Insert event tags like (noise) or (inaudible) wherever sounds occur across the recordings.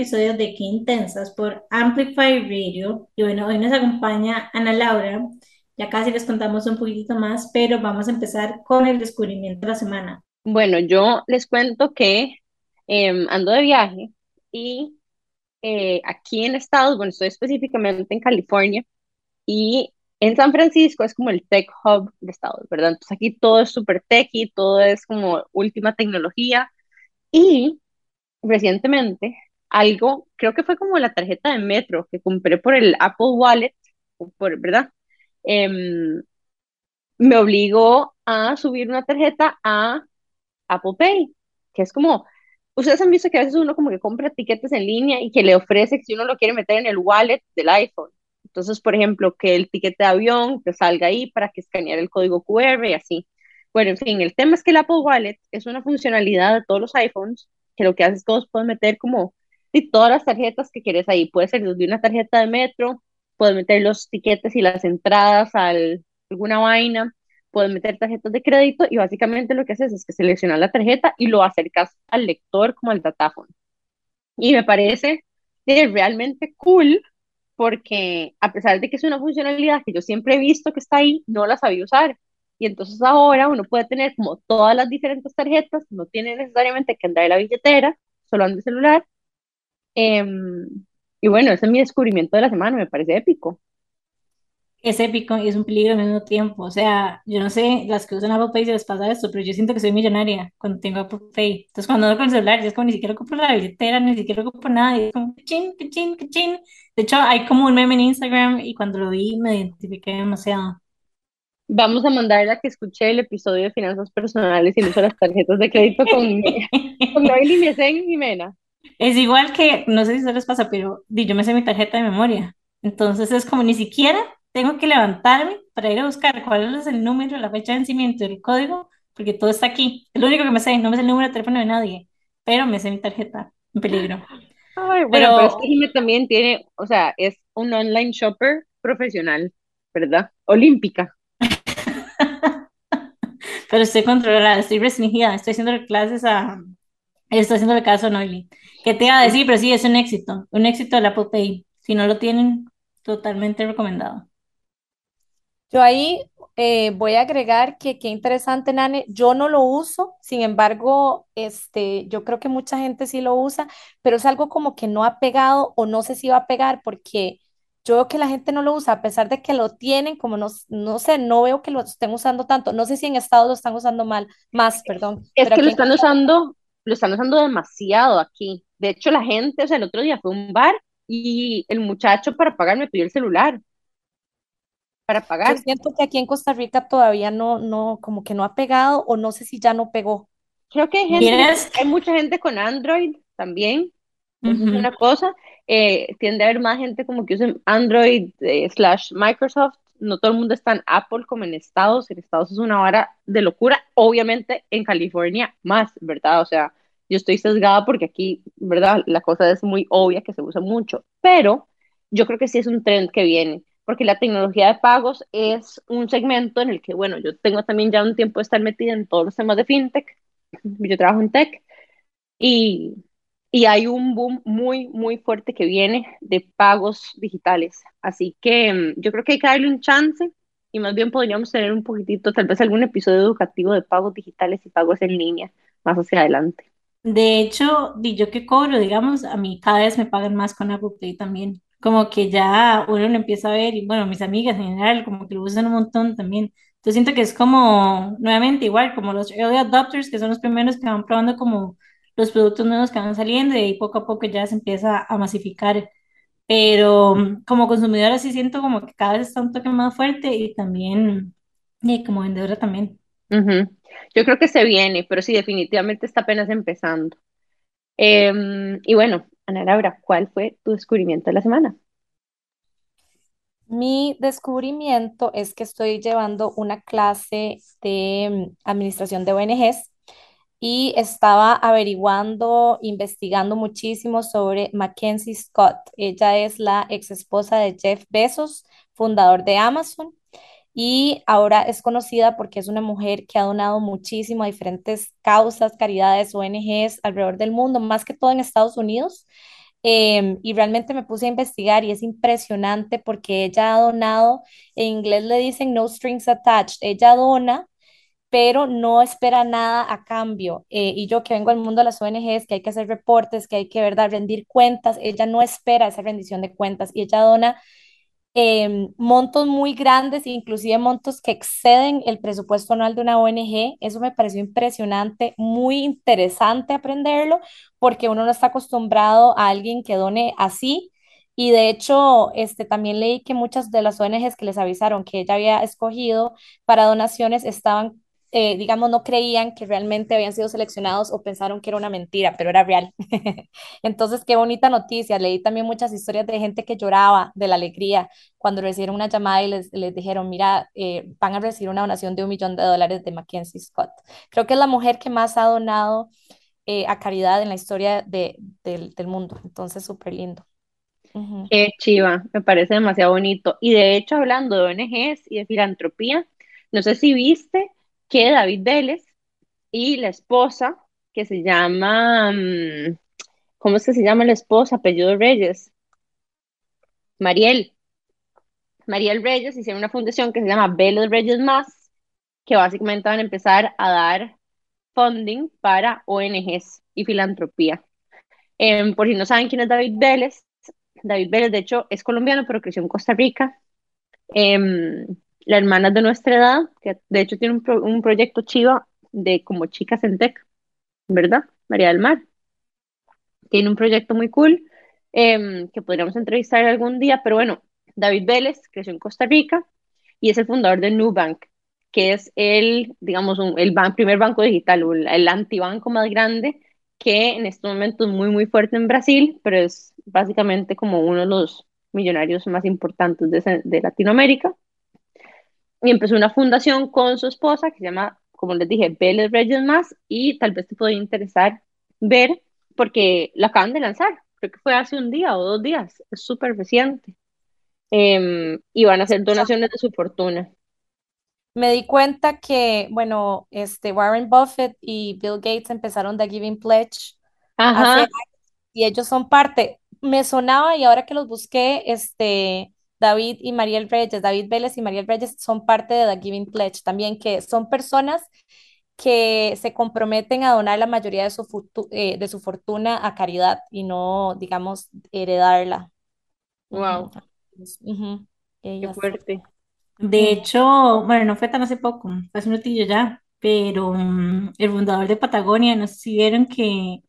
episodio de Qué Intensas por Amplify Radio. Y bueno, hoy nos acompaña Ana Laura. Ya casi les contamos un poquitito más, pero vamos a empezar con el descubrimiento de la semana. Bueno, yo les cuento que em, ando de viaje y eh, aquí en Estados, bueno, estoy específicamente en California y en San Francisco es como el tech hub de Estados, ¿verdad? Entonces aquí todo es súper techy, todo es como última tecnología y recientemente algo, creo que fue como la tarjeta de metro que compré por el Apple Wallet, ¿verdad? Em, me obligó a subir una tarjeta a Apple Pay, que es como, ustedes han visto que a veces uno como que compra tiquetes en línea y que le ofrece que si uno lo quiere meter en el wallet del iPhone. Entonces, por ejemplo, que el tiquete de avión te salga ahí para que escanear el código QR y así. Bueno, en fin, el tema es que el Apple Wallet es una funcionalidad de todos los iPhones que lo que hace es que vos puedes meter como y todas las tarjetas que quieres ahí. Puede ser desde una tarjeta de metro, puedes meter los tiquetes y las entradas a alguna vaina, puedes meter tarjetas de crédito y básicamente lo que haces es que seleccionas la tarjeta y lo acercas al lector como al datáfono. Y me parece realmente cool porque a pesar de que es una funcionalidad que yo siempre he visto que está ahí, no la sabía usar. Y entonces ahora uno puede tener como todas las diferentes tarjetas, no tiene necesariamente que andar en la billetera, solo anda el celular. Em, y bueno, ese es mi descubrimiento de la semana, me parece épico. Es épico y es un peligro al mismo tiempo. O sea, yo no sé, las que usan Apple Pay se les pasa esto, pero yo siento que soy millonaria cuando tengo Apple Pay. Entonces, cuando ando con el celular, ya es como ni siquiera ocupo la billetera, ni siquiera ocupo nada, y es como chin, chin, chin. De hecho, hay como un meme en Instagram y cuando lo vi me identifiqué demasiado. Vamos a mandarle a que escuche el episodio de finanzas personales y no uso las tarjetas de crédito con, (laughs) con Noel y Jimena. Es igual que, no sé si se les pasa, pero yo me sé mi tarjeta de memoria. Entonces es como ni siquiera tengo que levantarme para ir a buscar cuál es el número, la fecha de vencimiento, el código, porque todo está aquí. Es lo único que me sé, no me sé el número de teléfono de nadie, pero me sé mi tarjeta, en peligro. Ay, bueno, pero, pero es que también tiene, o sea, es un online shopper profesional, ¿verdad? Olímpica. (laughs) pero estoy controlada, estoy restringida, estoy haciendo clases a... Estoy haciendo caso a Noily. ¿Qué te iba a decir? Pero sí, es un éxito, un éxito de la Apple Pay. Si no lo tienen, totalmente recomendado. Yo ahí eh, voy a agregar que qué interesante, Nane. Yo no lo uso, sin embargo, este, yo creo que mucha gente sí lo usa, pero es algo como que no ha pegado o no sé si va a pegar porque yo veo que la gente no lo usa, a pesar de que lo tienen, como no, no sé, no veo que lo estén usando tanto. No sé si en Estados lo están usando mal, más, perdón. Es que lo están usando, lo están usando demasiado aquí. De hecho, la gente, o sea, el otro día fue a un bar y el muchacho para pagar me pidió el celular para pagar. Yo siento que aquí en Costa Rica todavía no, no, como que no ha pegado o no sé si ya no pegó. Creo que hay, gente, hay mucha gente con Android también, es una cosa. Eh, tiende a haber más gente como que usa Android eh, slash Microsoft. No todo el mundo está en Apple como en Estados. En Estados es una vara de locura. Obviamente en California más, ¿verdad? O sea, yo estoy sesgada porque aquí, ¿verdad? La cosa es muy obvia que se usa mucho. Pero yo creo que sí es un trend que viene porque la tecnología de pagos es un segmento en el que, bueno, yo tengo también ya un tiempo de estar metida en todos los temas de fintech, yo trabajo en tech, y, y hay un boom muy, muy fuerte que viene de pagos digitales. Así que mm, yo creo que hay que darle un chance y más bien podríamos tener un poquitito, tal vez algún episodio educativo de pagos digitales y pagos en línea más hacia adelante. De hecho, yo que cobro, digamos, a mí cada vez me pagan más con Apple Pay también como que ya uno lo empieza a ver, y bueno, mis amigas en general, como que lo usan un montón también. Entonces siento que es como, nuevamente, igual, como los early adopters, que son los primeros que van probando como los productos nuevos que van saliendo y poco a poco ya se empieza a masificar. Pero como consumidora sí siento como que cada vez está un toque más fuerte y también, y como vendedora también. Yo creo que se viene, pero sí, definitivamente está apenas empezando. Em, y bueno, Ana Laura, ¿cuál fue tu descubrimiento de la semana? Mi descubrimiento es que estoy llevando una clase de mm, administración de ONGs y estaba averiguando, investigando muchísimo sobre Mackenzie Scott. Ella es la ex esposa de Jeff Bezos, fundador de Amazon. y ahora es conocida porque es una mujer que ha donado muchísimo a diferentes causas, caridades, ONGs alrededor del mundo, más que todo en Estados Unidos. Em, y realmente me puse a investigar y es impresionante porque ella ha donado, en inglés le dicen no strings attached, ella dona pero no espera nada a cambio. Eh, y yo que vengo del mundo de las ONGs, que hay que hacer reportes, que hay que, ¿verdad?, rendir cuentas, ella no espera esa rendición de cuentas y ella dona em, montos muy grandes, inclusive montos que exceden el presupuesto anual de una ONG. Eso me pareció impresionante, muy interesante aprenderlo, porque uno no está acostumbrado a alguien que done así. Y de hecho, este, también leí que muchas de las ONGs que les avisaron que ella había escogido para donaciones estaban eh, digamos, no creían que realmente habían sido seleccionados o pensaron que era una mentira, pero era real. (laughs) Entonces, qué bonita noticia. Leí también muchas historias de gente que lloraba de la alegría cuando recibieron una llamada y les, les dijeron, mira, eh, van a recibir una donación de un millón de dólares de Mackenzie Scott. Creo que es la mujer que más ha donado eh, a caridad en la historia de, del, del mundo. Entonces, súper lindo. Qué chiva, me parece demasiado bonito. Y de hecho, hablando de ONGs y de filantropía, no sé si viste que David Vélez y la esposa, que se llama, mm, ¿cómo es que se llama la esposa? Apellido Reyes, Mariel. Mariel Reyes hicieron una fundación que se llama Vélez Reyes Más, que básicamente van a empezar a dar funding para ONGs y filantropía. Em, por si no saben quién es David Vélez, David Vélez de hecho es colombiano, pero creció en Costa Rica. Em, la hermana de nuestra edad, que de hecho tiene un, un proyecto chiva de como chicas en tech, ¿verdad? María del Mar. Tiene un proyecto muy cool em, que podríamos entrevistar algún día, pero bueno, David Vélez creció en Costa Rica y es el fundador de Nubank, que es el, digamos, un- el primer banco digital, o el, antibanco más grande que en este momento es muy, muy fuerte en Brasil, pero es básicamente como uno de los millonarios más importantes de, de Latinoamérica. Y empezó una fundación con su esposa que se llama, como les dije, Vélez Reyes Más, y tal vez te podría interesar ver, porque la acaban de lanzar, creo que fue hace un día o dos días, es súper reciente. Em, y van a hacer donaciones de su fortuna. Me di cuenta que, bueno, este Warren Buffett y Bill Gates empezaron The Giving Pledge hace Ajá, y ellos son parte. Me sonaba y ahora que los busqué, este David y Mariel Reyes, David Vélez y Mariel Reyes son parte de The Giving Pledge también, que son personas que se comprometen a donar la mayoría de su, futu- eh, de su fortuna a caridad y no, digamos, heredarla. Wow, Ujú. qué fuerte. De hecho, bueno, no fue tan hace poco, fue hace un ratillo ya, pero mm, el fundador de Patagonia, no sé si vieron que,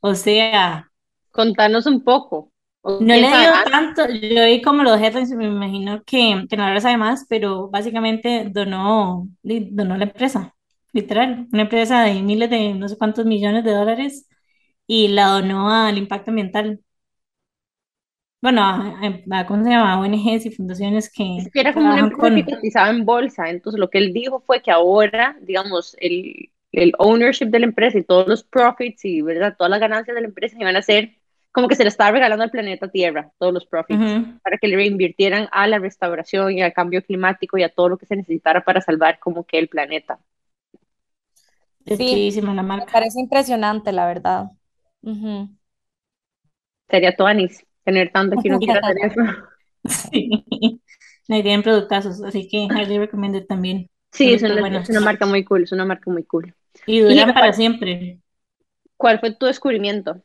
o sea, Contanos un poco, no le dio ah, tanto, yo vi como los headlines me imagino que, que no lo sabe más, pero básicamente donó, donó la empresa, literal, una empresa de miles de, no sé cuántos millones de dólares y la donó al impacto ambiental. Bueno, a, ¿cómo se llama? ONGs y fundaciones es que, era como una empresa que con... cotizaba en bolsa, entonces lo que él dijo fue que ahora, digamos, el, el ownership de la empresa y todos los profits y, ¿verdad? Todas las ganancias de la empresa iban a ser como que se le estaba regalando al planeta Tierra, todos los profits, para que le reinvirtieran a la restauración y al cambio climático y a todo lo que se necesitara para salvar como que el planeta. Sí, la me parece impresionante, la verdad. Ujú. Sería tuanis tener tanto que uno (laughs) quiera eso. Sí. Me tienen productazos, así que highly recommended también. Sí, es una, es buenos. una marca muy cool, es una marca muy cool. Y Y duran dime, para ¿cuál, siempre. cuál fue tu descubrimiento?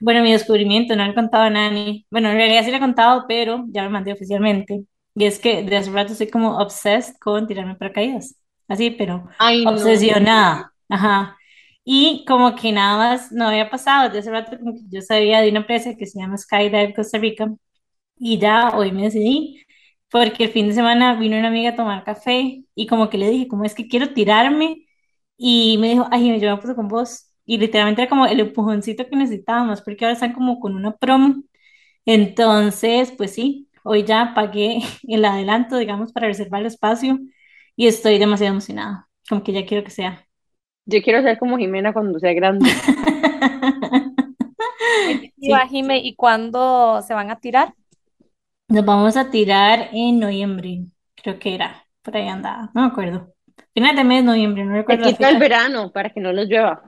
Bueno, mi descubrimiento, no le he contado a Nani. Bueno, en realidad sí le he contado, pero ya me mandé oficialmente. Y es que de hace rato estoy como obsessed con tirarme paracaídas. Así, pero Ay, no. obsesionada. Ajá. Y como que nada más no había pasado. Desde hace rato como que yo sabía de una empresa que se llama Skydive Costa Rica. Y ya hoy me decidí, porque el fin de semana vino una amiga a tomar café y como que le dije, ¿cómo es que quiero tirarme? Y me dijo, ay, yo me puse con vos. Y literalmente era como el empujoncito que necesitábamos, porque ahora están como con una promo. Entonces, pues sí, hoy ya pagué (laughs) el adelanto, digamos, para reservar el espacio y estoy demasiado emocionada, como que ya quiero que sea. Yo quiero ser como Jimena cuando sea grande. (laughs) Sí, Jime, ¿y cuándo se van a tirar? nos vamos a tirar en noviembre, creo que era, por ahí andaba, no me acuerdo. Final de mes, noviembre, no Se recuerdo la quita el verano para que no los llueva.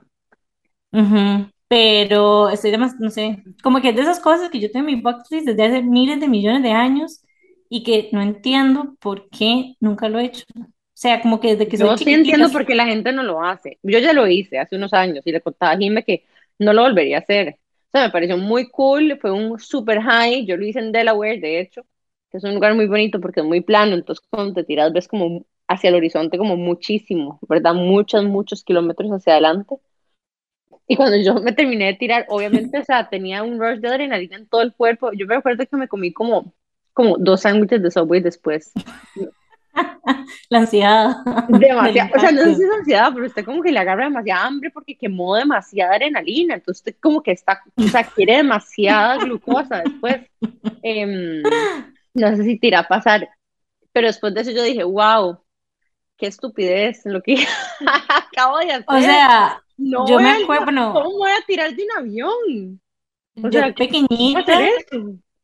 Ujú, Pero estoy demasiado, no sé, como que es de esas cosas que yo tengo en mi bucket desde hace miles de millones de años y que no entiendo por qué nunca lo he hecho. O sea, como que desde que soy Yo sí entiendo por qué la gente no lo hace. Yo ya lo hice hace unos años y le contaba a Jimmy que no lo volvería a hacer. O sea, me pareció muy cool, fue un super high. Yo lo hice en Delaware, de hecho, que es un lugar muy bonito porque es muy plano. Entonces, cuando te tiras, ves como hacia el horizonte, como muchísimo, ¿verdad? Muchos, muchos kilómetros hacia adelante. Y cuando yo me terminé de tirar, obviamente, o sea, tenía un rush de adrenalina en todo el cuerpo. Yo me acuerdo que me comí como, como dos sándwiches de Subway después. (laughs) la ansiedad Demasiado, o sea, no sé si es ansiedad, pero usted como que le agarra demasiada hambre porque quemó demasiada adrenalina, entonces usted como que está, o sea, quiere demasiada glucosa después. Em, no sé si te irá a pasar, pero después de eso yo dije, wow, qué estupidez lo que (laughs) acabo de O hacer. sea, No yo me acuerdo, ¿cómo bueno, voy a tirar de un avión? O yo sea, ¿cómo pequeñita.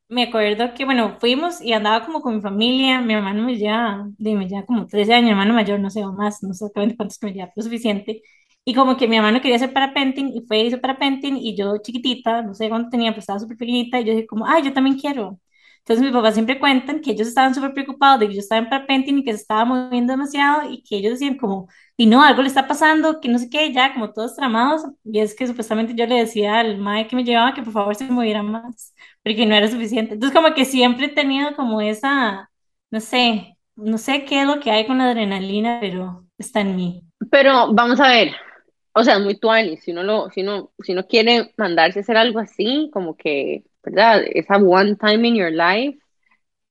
Me acuerdo que, bueno, fuimos y andaba como con mi familia. Mi hermano me lleva, dime, ya como 13 años, mi hermano mayor, no sé, o más, no sé exactamente cuántos que me lleva, pero suficiente. Y como que mi hermano quería hacer parapenting y fue, hizo parapenting y yo chiquitita, no sé cuánto tenía, pero estaba súper pequeñita y yo dije como, ay, yo también quiero. Entonces mis papás siempre cuentan que ellos estaban súper preocupados de que yo estaba en parapenting y que se estaba moviendo demasiado y que ellos decían como, y no, algo le está pasando, que no sé qué, ya como todos tramados. Y es que supuestamente yo le decía al mae que me llevaba que por favor se moviera más porque no era suficiente. Entonces, como que siempre he tenido como esa, no sé, no sé qué es lo que hay con la adrenalina, pero está en mí. Pero vamos a ver, o sea, es muy tuanis, si uno lo, si uno, si uno quiere mandarse a hacer algo así, como que, ¿verdad? Esa one time in your life,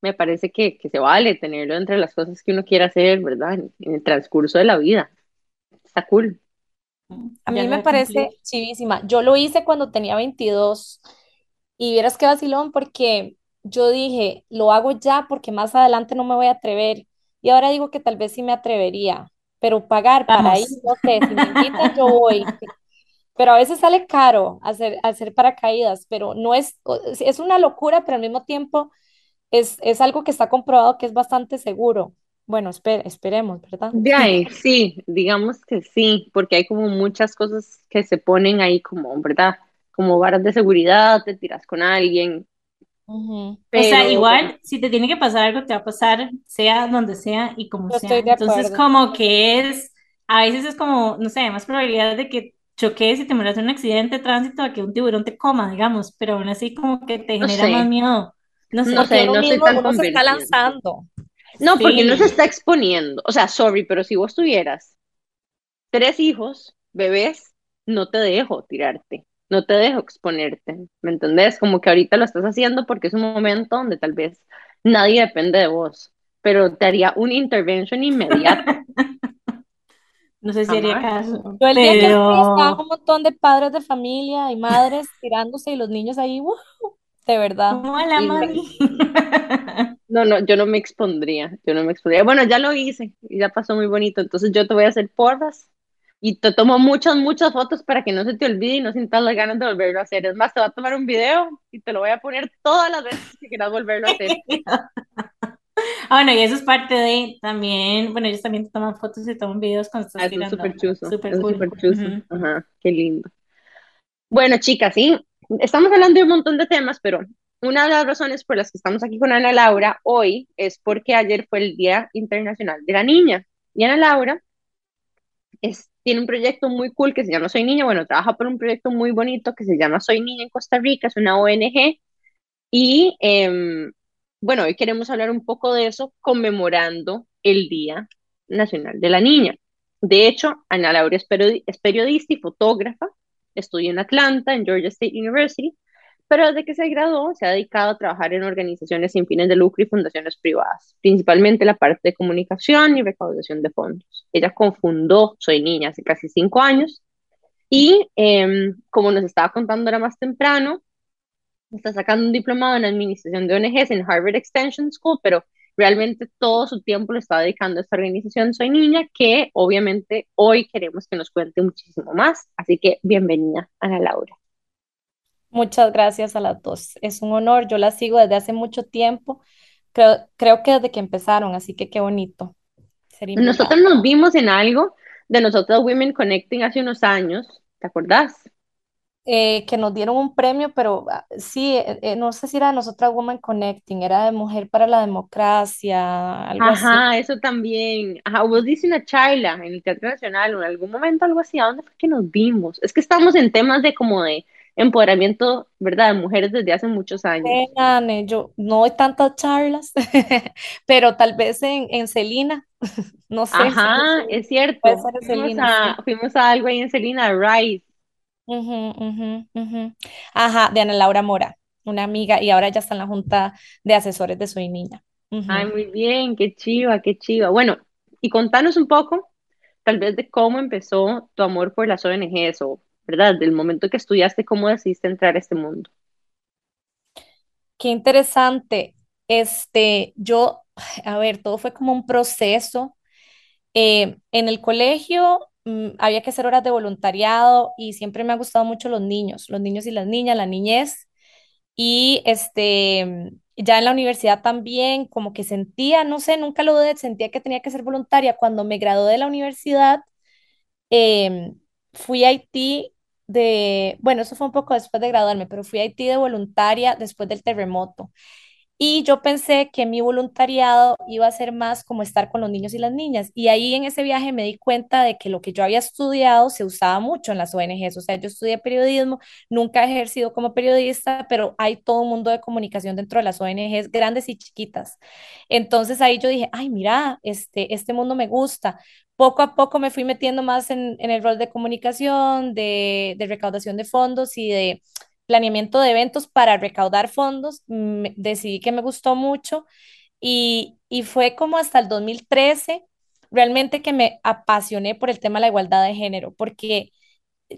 me parece que, que se vale tenerlo entre las cosas que uno quiere hacer, ¿verdad? En, en el transcurso de la vida. Está cool. A mí me parece chivísima. Yo lo hice cuando tenía 22 y vieras qué vacilón porque yo dije, lo hago ya porque más adelante no me voy a atrever. Y ahora digo que tal vez sí me atrevería, pero pagar para ir, no sé, si me invitan yo voy. (laughs) Pero a veces sale caro hacer, hacer paracaídas, pero no es, es una locura, pero al mismo tiempo es, es algo que está comprobado que es bastante seguro. Bueno, espe- esperemos, ¿verdad? De ahí, (laughs) sí, digamos que sí, porque hay como muchas cosas que se ponen ahí como, ¿verdad? Como varas de seguridad, te tiras con alguien, Ujú. O sea, pero igual, si te tiene que pasar algo, te va a pasar, sea donde sea y como Yo sea. estoy de Entonces, acuerdo. como que es, a veces es como, no sé, más probabilidad de que choques y te mueras en un accidente de tránsito a que un tiburón te coma, digamos, pero aún así como que te no genera más sé, miedo. No no sé. Porque sé, no soy tan se está lanzando. No, porque no se Sí. está exponiendo. O sea, sorry, pero si vos tuvieras tres hijos, bebés, no te dejo tirarte, no te dejo exponerte, ¿me entendés? Como que ahorita lo estás haciendo porque es un momento donde tal vez nadie depende de vos, pero te haría una intervention (laughs) inmediata, No sé si haría caso, Yo el día que fui estaban un pero montón de padres de familia y madres tirándose y los niños ahí, ¡wow! de verdad. hola, mami. (laughs) no, no, yo no me expondría, yo no me expondría. Bueno, ya lo hice y ya pasó muy bonito, entonces yo te voy a hacer porras y te tomo muchas, muchas fotos para que no se te olvide y no sientas las ganas de volverlo a hacer. Es más, te voy a tomar un video y te lo voy a poner todas las veces que quieras volverlo a hacer. (laughs) Ah, bueno, y eso es parte de también, bueno, ellos también toman fotos y toman videos cuando estás Eso es súper tirando. chuzo, Súper es súper cool. chuzo. Ujú. Ajá, qué lindo. Bueno, chicas, sí, estamos hablando de un montón de temas, pero una de las razones por las que estamos aquí con Ana Laura hoy es porque ayer fue el Día Internacional de la Niña. Y Ana Laura es, tiene un proyecto muy cool que se llama Soy Niña. Bueno, trabaja por un proyecto muy bonito que se llama Soy Niña en Costa Rica, es una ONG. Y em, bueno, hoy queremos hablar un poco de eso conmemorando el Día Nacional de la Niña. De hecho, Ana Laura es periodi- es periodista y fotógrafa, estudió en Atlanta, en Georgia State University, pero desde que se graduó se ha dedicado a trabajar en organizaciones sin fines de lucro y fundaciones privadas, principalmente la parte de comunicación y recaudación de fondos. Ella cofundó Soy Niña hace casi cinco años y em, como nos estaba contando ahora más temprano, está sacando un diplomado en administración de ONGs en Harvard Extension School, pero realmente todo su tiempo lo está dedicando a esta organización Soy Niña, que obviamente hoy queremos que nos cuente muchísimo más. Así que bienvenida, Ana Laura. Muchas gracias a las dos. Es un honor. Yo las sigo desde hace mucho tiempo. Creo, creo que desde que empezaron, así que qué bonito. ser Nosotros nos vimos en algo de nosotros Women Connecting hace unos años, ¿te acordás? Eh, que nos dieron un premio, pero ah, sí, eh, eh, no sé si era de nosotras Women Connecting, era de Mujer para la Democracia, algo así. Ajá, eso también. Ajá, vos dices una charla en el Teatro Nacional o en algún momento algo así. ¿A dónde fue que nos vimos? Es que estamos en temas de como de empoderamiento, ¿verdad? De mujeres desde hace muchos Eh, años. Ane, yo no doy tantas charlas, (laughs) pero tal vez en, en Celina, (laughs) no sé, Ajá, es cierto. Fuimos sí. a, fuimos a algo ahí en Celina, Rice. Ujú, ujú, ujú. Ajá, de Ana Laura Mora, una amiga, y ahora ya está en la junta de asesores de Soy Niña. Ay, Ujú. muy bien, qué chiva, qué chiva. Bueno, y contanos un poco, tal vez, de cómo empezó tu amor por las ONGs o, ¿verdad? Del momento que estudiaste, cómo decidiste entrar a este mundo. Qué interesante. Este, yo, a ver, todo fue como un proceso. Eh, en el colegio mm, había que hacer horas de voluntariado y siempre me ha gustado mucho los niños, los niños y las niñas, la niñez. Y este, ya en la universidad también, como que sentía, no sé, nunca lo dudé, sentía que tenía que ser voluntaria. Cuando me gradué de la universidad, em, fui a Haití de, bueno, eso fue un poco después de graduarme, pero fui a Haití de voluntaria después del terremoto. Y yo pensé que mi voluntariado iba a ser más como estar con los niños y las niñas. Y ahí en ese viaje me di cuenta de que lo que yo había estudiado se usaba mucho en las ONGs. O sea, yo estudié periodismo, nunca he ejercido como periodista, pero hay todo un mundo de comunicación dentro de las ONGs, grandes y chiquitas. Entonces ahí yo dije, ay, mira, este, este mundo me gusta. Poco a poco me fui metiendo más en, en el rol de comunicación, de, de recaudación de fondos y de planeamiento de eventos para recaudar fondos. Me- decidí que me gustó mucho y, y fue como hasta el 2013 realmente que me apasioné por el tema de la igualdad de género, porque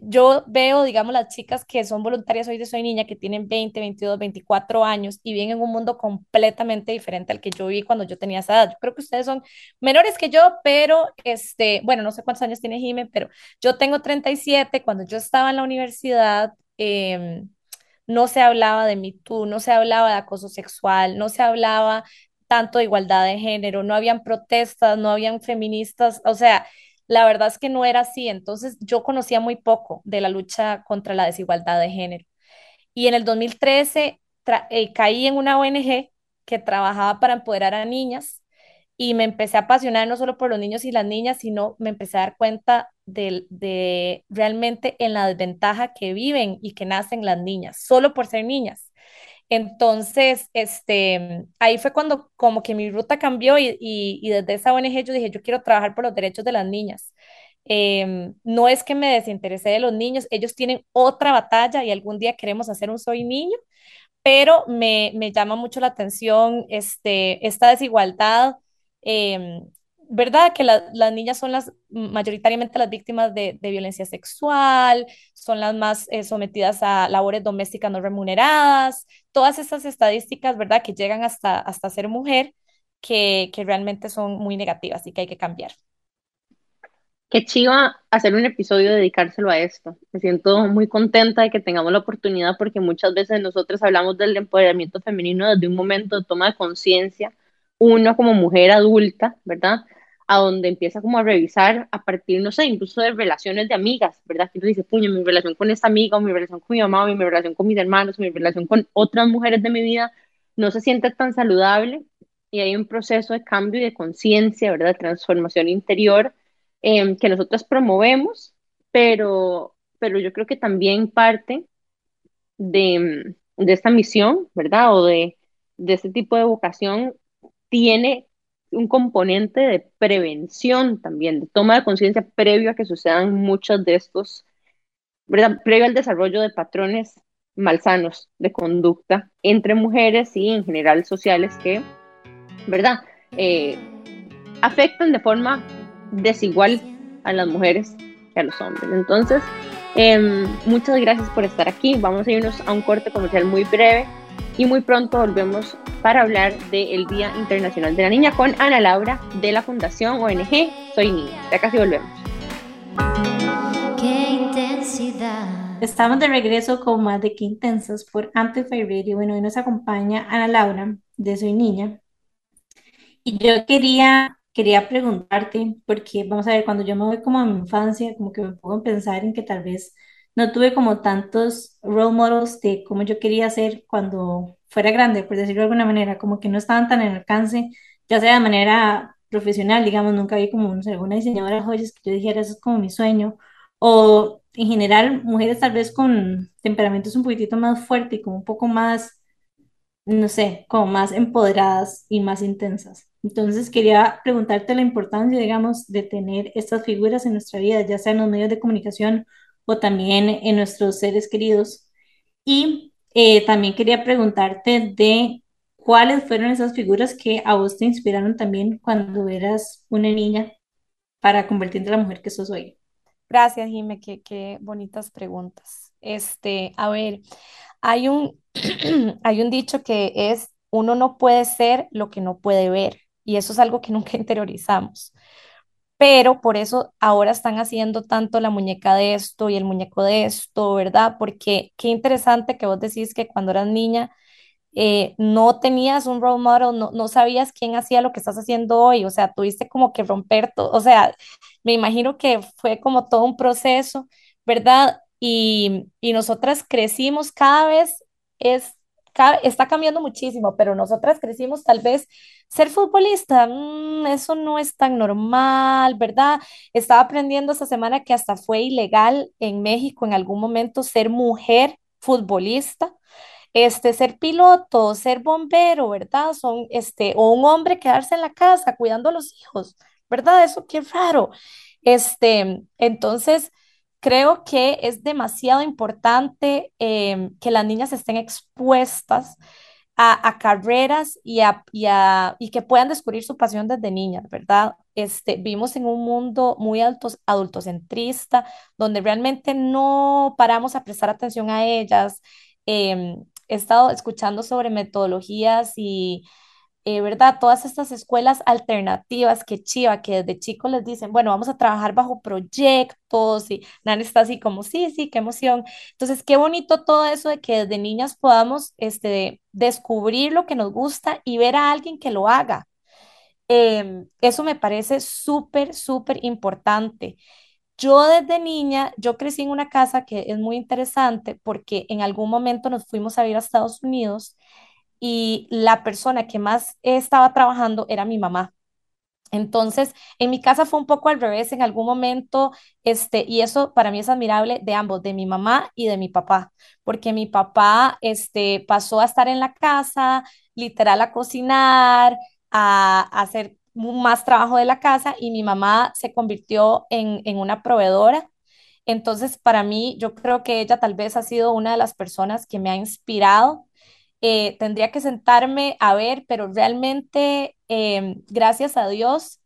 yo veo, digamos, las chicas que son voluntarias hoy de Soy Niña, que tienen 20, 22, 24 años y viven en un mundo completamente diferente al que yo vi cuando yo tenía esa edad. Yo creo que ustedes son menores que yo, pero, este, bueno, no sé cuántos años tiene Jimé, pero yo tengo 37. Cuando yo estaba en la universidad, em, no se hablaba de Me Too, no se hablaba de acoso sexual, no se hablaba tanto de igualdad de género, no habían protestas, no habían feministas, o sea, la verdad es que no era así. Entonces yo conocía muy poco de la lucha contra la desigualdad de género. Y en el 2013 tra- eh, caí en una ONG que trabajaba para empoderar a niñas y me empecé a apasionar no solo por los niños y las niñas, sino me empecé a dar cuenta de, de realmente en la desventaja que viven y que nacen las niñas, solo por ser niñas. Entonces, este, ahí fue cuando como que mi ruta cambió y, y, y desde esa ONG yo dije, yo quiero trabajar por los derechos de las niñas. Em, no es que me desinterese de los niños, ellos tienen otra batalla y algún día queremos hacer un Soy Niño, pero me, me llama mucho la atención este, esta desigualdad, em, ¿verdad? Que la- las niñas son las mayoritariamente las víctimas de, violencia sexual, son las más eh, sometidas a labores domésticas no remuneradas, todas esas estadísticas, ¿verdad? Que llegan hasta, hasta ser mujer, que, que realmente son muy negativas y que hay que cambiar. Qué chiva hacer un episodio dedicárselo a esto. Me siento muy contenta de que tengamos la oportunidad porque muchas veces nosotros hablamos del empoderamiento femenino desde un momento de toma de conciencia, uno como mujer adulta, ¿verdad? A donde empieza como a revisar a partir, no sé, incluso de relaciones de amigas, ¿verdad? Que uno dice, puño, mi relación con esta amiga, o mi relación con mi mamá, o mi relación con mis hermanos, o mi relación con otras mujeres de mi vida, no se siente tan saludable y hay un proceso de cambio y de conciencia, ¿verdad? Transformación interior eh, que nosotros promovemos, pero, pero yo creo que también parte de, de esta misión, ¿verdad? O de, de este tipo de vocación tiene un componente de prevención también, de toma de conciencia previo a que sucedan muchos de estos, ¿verdad? Previo al desarrollo de patrones malsanos de conducta entre mujeres y en general sociales que, ¿verdad? Eh, afectan de forma desigual a las mujeres que a los hombres. Entonces, eh, muchas gracias por estar aquí. Vamos a irnos a un corte comercial muy breve y muy pronto volvemos para hablar del Día Internacional de la Niña con Ana Laura de la Fundación ONG Soy Niña. Ya casi volvemos. Qué intensidad. Estamos de regreso con más de Qué Intensas por Amplify Radio. Bueno, hoy nos acompaña Ana Laura de Soy Niña. Y yo quería quería preguntarte, porque vamos a ver, cuando yo me voy como a mi infancia, como que me pongo a pensar en que tal vez no tuve como tantos role models de cómo yo quería ser cuando fuera grande, por decirlo de alguna manera, como que no estaban tan en alcance, ya sea de manera profesional, digamos, nunca vi como, alguna diseñadora de joyas que yo dijera, eso es como mi sueño, o en general, mujeres tal vez con temperamentos un poquitito más fuertes y como un poco más no sé, como más empoderadas y más intensas. Entonces quería preguntarte la importancia, digamos, de tener estas figuras en nuestra vida, ya sea en los medios de comunicación o también en nuestros seres queridos. Y eh, también quería preguntarte de cuáles fueron esas figuras que a vos te inspiraron también cuando eras una niña para convertirte en la mujer que sos hoy. Gracias, Jime, qué, qué bonitas preguntas. Este, a ver, hay un, (clears throat) hay un dicho que es, uno no puede ser lo que no puede ver, y eso es algo que nunca (laughs) interiorizamos. Pero por eso ahora están haciendo tanto la muñeca de esto y el muñeco de esto, ¿verdad? Porque qué interesante que vos decís que cuando eras niña eh, no tenías un role model, no, no sabías quién hacía lo que estás haciendo hoy, o sea, tuviste como que romper todo, o sea, me imagino que fue como todo un proceso, ¿verdad? Y, y nosotras crecimos cada vez, es, está cambiando muchísimo, pero nosotras crecimos tal vez ser futbolista, mm, eso no es tan normal, ¿verdad? Estaba aprendiendo esta semana que hasta fue ilegal en México en algún momento ser mujer futbolista este, ser piloto, ser bombero, ¿verdad? Son, este, o un hombre quedarse en la casa cuidando a los hijos, ¿verdad? Eso qué raro. Este, entonces, creo que es demasiado importante em, que las niñas estén expuestas a, carreras y, a, y, a- y que puedan descubrir su pasión desde niñas, ¿verdad? Este, vivimos en un mundo muy altos, adultocentrista, donde realmente no paramos a prestar atención a ellas. Em, he estado escuchando sobre metodologías y, eh, ¿verdad? Todas estas escuelas alternativas que chiva, que desde chicos les dicen, bueno, vamos a trabajar bajo proyectos y Nan está así como, sí, sí, qué emoción. Entonces, qué bonito todo eso de que desde niñas podamos este, descubrir lo que nos gusta y ver a alguien que lo haga. Em, eso me parece súper, súper importante. Yo desde niña, yo crecí en una casa que es muy interesante porque en algún momento nos fuimos a ir a Estados Unidos y la persona que más estaba trabajando era mi mamá. Entonces, en mi casa fue un poco al revés en algún momento, este, y eso para mí es admirable de ambos, de mi mamá y de mi papá, porque mi papá, este, pasó a estar en la casa, literal a cocinar, a, hacer más trabajo de la casa, y mi mamá se convirtió en, en una proveedora. Entonces, para mí, yo creo que ella tal vez ha sido una de las personas que me ha inspirado eh, tendría que sentarme a ver, pero realmente, em, gracias a Dios,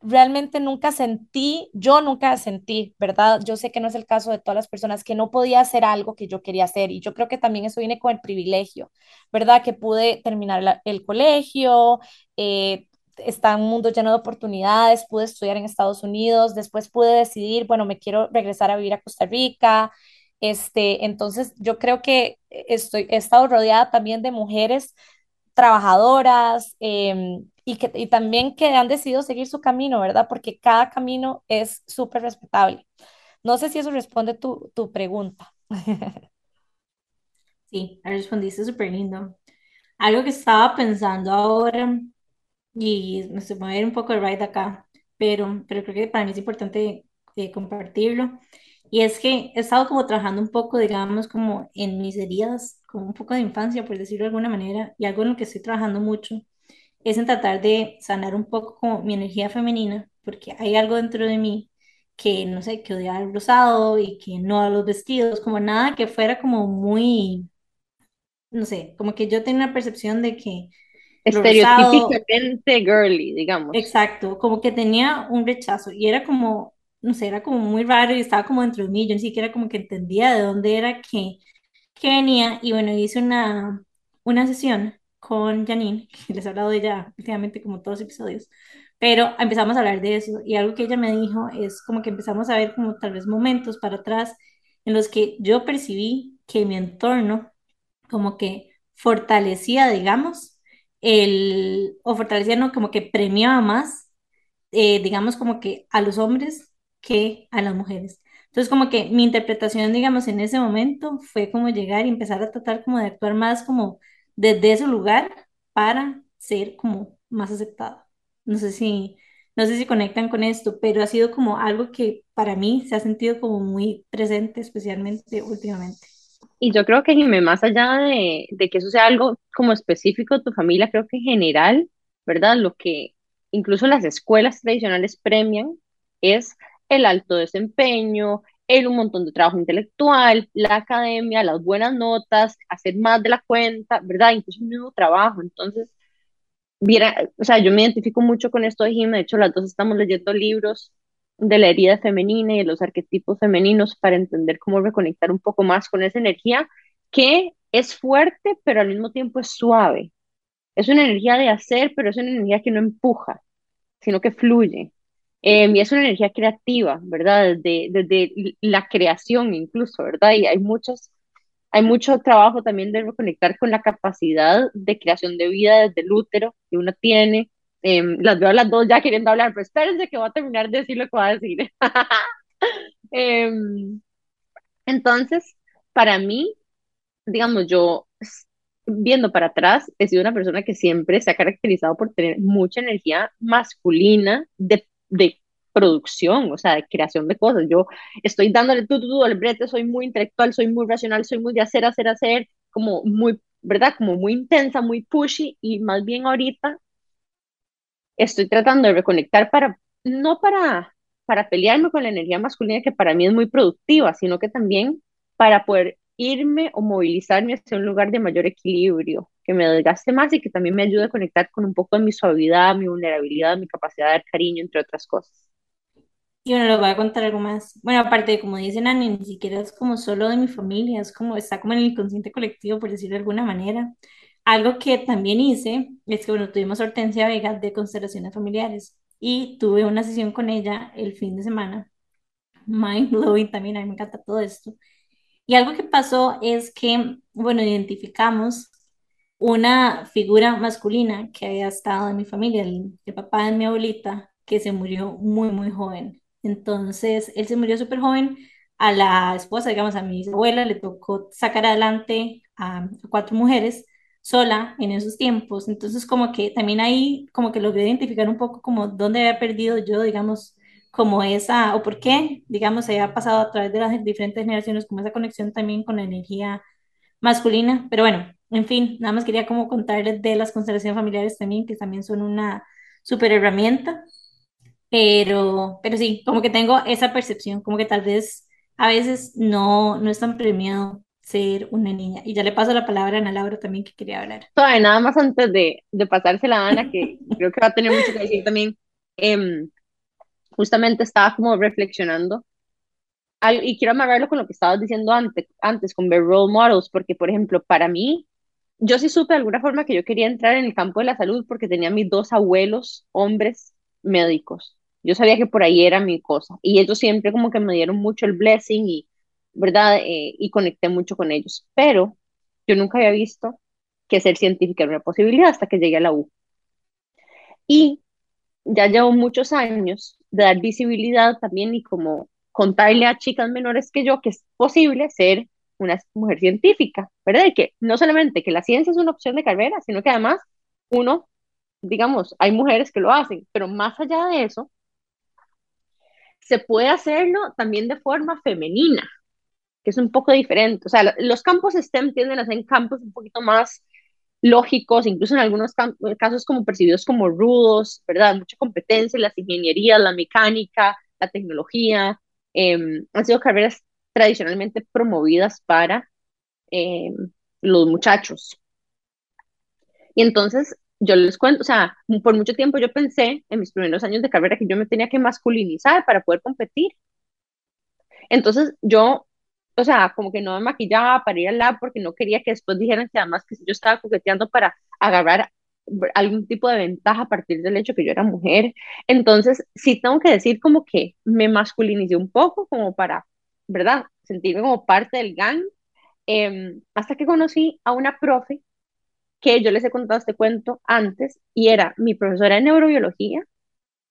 realmente nunca sentí, yo nunca sentí, ¿verdad? Yo sé que no es el caso de todas las personas que no podía hacer algo que yo quería hacer y yo creo que también eso viene con el privilegio, ¿verdad? Que pude terminar la- el colegio, eh, está un mundo lleno de oportunidades, pude estudiar en Estados Unidos, después pude decidir, bueno, me quiero regresar a vivir a Costa Rica. Este, entonces, yo creo que estoy, he estado rodeada también de mujeres trabajadoras em, y, que, y también que han decidido seguir su camino, ¿verdad? Porque cada camino es súper respetable. No sé si eso responde tu, tu pregunta. (laughs) Sí, respondiste súper lindo. Algo que estaba pensando ahora y me estoy mover un poco el ride acá, pero, pero creo que para mí es importante eh, compartirlo. Y es que he estado como trabajando un poco, digamos, como en mis heridas, como un poco de infancia, por decirlo de alguna manera, y algo en lo que estoy trabajando mucho es en tratar de sanar un poco como mi energía femenina, porque hay algo dentro de mí que, no sé, que odiaba el rosado y que no a los vestidos, como nada que fuera como muy, no sé, como que yo tenía una percepción de que Estereotípicamente girly, digamos. Exacto, como que tenía un rechazo y era como, no sé, era como muy raro y estaba como dentro de mí, yo ni siquiera como que entendía de dónde era que, que venía. Y bueno, hice una, una sesión con Janine, que les he hablado de ella últimamente como todos los episodios, pero empezamos a hablar de eso. Y algo que ella me dijo es como que empezamos a ver como tal vez momentos para atrás en los que yo percibí que mi entorno como que fortalecía, digamos, el, o fortalecía, no, como que premiaba más eh, digamos, como que a los hombres que a las mujeres. Entonces, como que mi interpretación, digamos, en ese momento fue como llegar y empezar a tratar como de actuar más como desde ese lugar para ser como más aceptada. No sé si, no sé si conectan con esto, pero ha sido como algo que para mí se ha sentido como muy presente, especialmente últimamente. Y yo creo que, Jimé, más allá de, de que eso sea algo como específico de tu familia, creo que en general, ¿verdad? Lo que incluso las escuelas tradicionales premian es el alto desempeño, el un montón de trabajo intelectual, la academia, las buenas notas, hacer más de la cuenta, ¿verdad? Incluso un nuevo trabajo. Entonces, viera, o sea, yo me identifico mucho con esto de Jimé, de hecho las dos estamos leyendo libros de la herida femenina y de los arquetipos femeninos para entender cómo reconectar un poco más con esa energía que es fuerte, pero al mismo tiempo es suave. Es una energía de hacer, pero es una energía que no empuja, sino que fluye. Em, y es una energía creativa, ¿verdad? Desde, desde la creación incluso, ¿verdad? Y hay muchos, hay mucho trabajo también de reconectar con la capacidad de creación de vida desde el útero que uno tiene. Em, las veo a las dos ya queriendo hablar, pero espérense que voy a terminar de decir lo que voy a decir. (laughs) Em, entonces, para mí, digamos, yo viendo para atrás, he sido una persona que siempre se ha caracterizado por tener mucha energía masculina de, de producción, o sea, de creación de cosas. Yo estoy dándole todo, todo al brete, soy muy intelectual, soy muy racional, soy muy de hacer, hacer, hacer, como muy, ¿verdad? Como muy intensa, muy pushy, y más bien ahorita estoy tratando de reconectar para, no para, para pelearme con la energía masculina, que para mí es muy productiva, sino que también para poder irme o movilizarme hacia un lugar de mayor equilibrio, que me desgaste más y que también me ayude a conectar con un poco de mi suavidad, mi vulnerabilidad, mi capacidad de dar cariño, entre otras cosas. Y bueno, les voy a contar algo más. Bueno, aparte de como dicen Ani, ni siquiera es como solo de mi familia, es como está como en el inconsciente colectivo, por decirlo de alguna manera. Algo que también hice es que, bueno, tuvimos Hortensia Vega de Constelaciones Familiares y tuve una sesión con ella el fin de semana. Mind blowing también, a mí me encanta todo esto. Y algo que pasó es que, bueno, identificamos una figura masculina que había estado en mi familia, el, papá de mi abuelita, que se murió muy, muy joven. Entonces, él se murió súper joven. A la esposa, digamos, a mi abuela, le tocó sacar adelante a, cuatro mujeres sola en esos tiempos. Entonces, como que también ahí, como que logré identificar un poco como dónde había perdido yo, digamos, como esa, o por qué, digamos, se había pasado a través de las diferentes generaciones, como esa conexión también con la energía masculina. Pero bueno, en fin, nada más quería como contarles de las constelaciones familiares también, que también son una súper herramienta. Pero, pero sí, como que tengo esa percepción, como que tal vez a veces no, no es tan premiado ser una niña. Y ya le paso la palabra a Ana Laura también que quería hablar. Todavía nada más antes de, de pasársela a Ana, que (laughs) creo que va a tener mucho que decir también. Eh, justamente estaba como reflexionando y quiero amarrarlo con lo que estabas diciendo antes, antes con ver role models, porque por ejemplo, para mí, yo sí supe de alguna forma que yo quería entrar en el campo de la salud porque tenía mis dos abuelos, hombres, médicos. Yo sabía que por ahí era mi cosa y ellos siempre como que me dieron mucho el blessing y, ¿verdad? Eh, y conecté mucho con ellos. Pero yo nunca había visto que ser científica era una posibilidad hasta que llegué a la U. Y ya llevo muchos años de dar visibilidad también y como contarle a chicas menores que yo que es posible ser una mujer científica, ¿verdad? Y que no solamente que la ciencia es una opción de carrera, sino que además uno, digamos, hay mujeres que lo hacen, pero más allá de eso, se puede hacerlo también de forma femenina, que es un poco diferente. O sea, los campos STEM tienden a ser campos un poquito más lógicos, incluso en algunos casos como percibidos como rudos, ¿verdad? Mucha competencia, las ingenierías, la mecánica, la tecnología, em, han sido carreras tradicionalmente promovidas para em, los muchachos. Y entonces, yo les cuento, o sea, por mucho tiempo yo pensé en mis primeros años de carrera que yo me tenía que masculinizar para poder competir. Entonces, yo o sea, como que no me maquillaba para ir al lab porque no quería que después dijeran que además que yo estaba coqueteando para agarrar algún tipo de ventaja a partir del hecho que yo era mujer. Entonces, sí tengo que decir como que me masculinicé un poco como para, ¿verdad? Sentirme como parte del gang. Em, hasta que conocí a una profe que yo les he contado este cuento antes y era mi profesora de neurobiología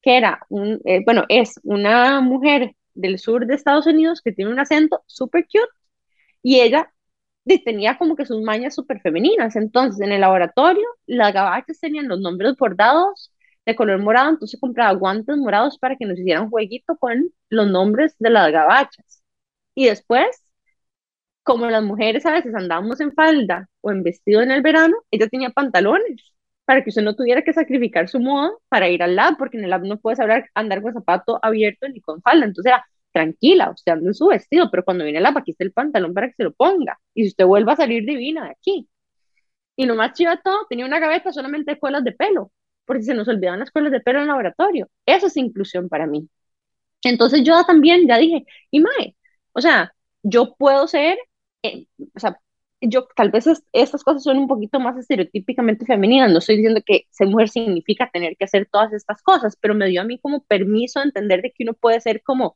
que era, un, eh, bueno, es una mujer del sur de Estados Unidos que tiene un acento súper cute y ella tenía como que sus mañas súper femeninas. Entonces, en el laboratorio, las gabachas tenían los nombres bordados de color morado, entonces compraba guantes morados para que nos hicieran jueguito con los nombres de las gabachas. Y después, como las mujeres a veces andábamos en falda o en vestido en el verano, ella tenía pantalones para que usted no tuviera que sacrificar su moda para ir al lab, porque en el lab no puedes hablar, andar con zapato abierto ni con falda. Entonces era, tranquila, usted anda en su vestido, pero cuando viene al lab, aquí está el pantalón para que se lo ponga. Y si usted vuelve a salir divina de aquí. Y lo más chido todo, tenía una gaveta solamente de colas de pelo, porque se nos olvidaban las colas de pelo en el laboratorio. Eso es inclusión para mí. Entonces yo también ya dije, y mae, o sea, yo puedo ser, eh, o sea, yo tal vez estas cosas son un poquito más estereotípicamente femeninas, no estoy diciendo que ser mujer significa tener que hacer todas estas cosas, pero me dio a mí como permiso de entender de que uno puede ser como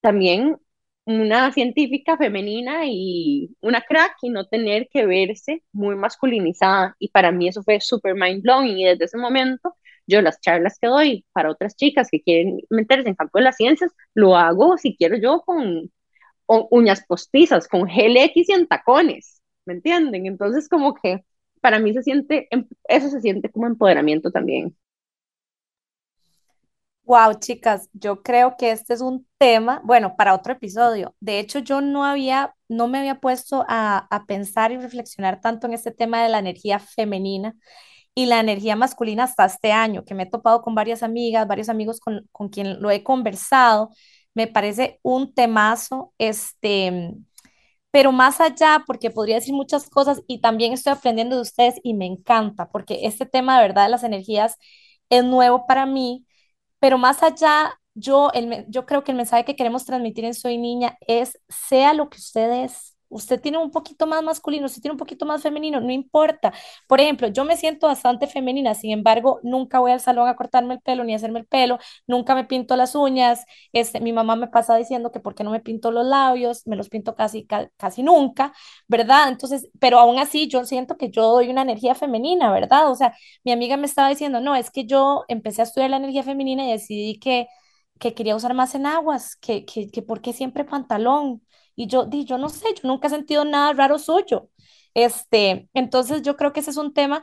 también una científica femenina y una crack y no tener que verse muy masculinizada. Y para mí eso fue súper mind blowing y desde ese momento yo las charlas que doy para otras chicas que quieren meterse en campo de las ciencias, lo hago si quiero yo con uñas postizas, con gel X y en tacones, ¿me entienden? Entonces como que para mí se siente, em, eso se siente como empoderamiento también. Wow, chicas, yo creo que este es un tema, bueno, para otro episodio. De hecho, yo no había, no me había puesto a, a pensar y reflexionar tanto en este tema de la energía femenina y la energía masculina hasta este año, que me he topado con varias amigas, varios amigos con, con quien lo he conversado me parece un temazo, este, pero más allá, porque podría decir muchas cosas y también estoy aprendiendo de ustedes y me encanta, porque este tema de verdad de las energías es nuevo para mí, pero más allá, yo, el, yo creo que el mensaje que queremos transmitir en Soy Niña es, sea lo que ustedes usted tiene un poquito más masculino, usted tiene un poquito más femenino, no importa. Por ejemplo, yo me siento bastante femenina, sin embargo, nunca voy al salón a cortarme el pelo ni a hacerme el pelo, nunca me pinto las uñas. Este, mi mamá me pasa diciendo que por qué no me pinto los labios, me los pinto casi, casi nunca, ¿verdad? Entonces, pero aún así yo siento que yo doy una energía femenina, ¿verdad? O sea, mi amiga me estaba diciendo, no, es que yo empecé a estudiar la energía femenina y decidí que que quería usar más enaguas, que, que, que por qué siempre pantalón, y yo, di, yo no sé, yo nunca he sentido nada raro suyo. Este, entonces yo creo que ese es un tema,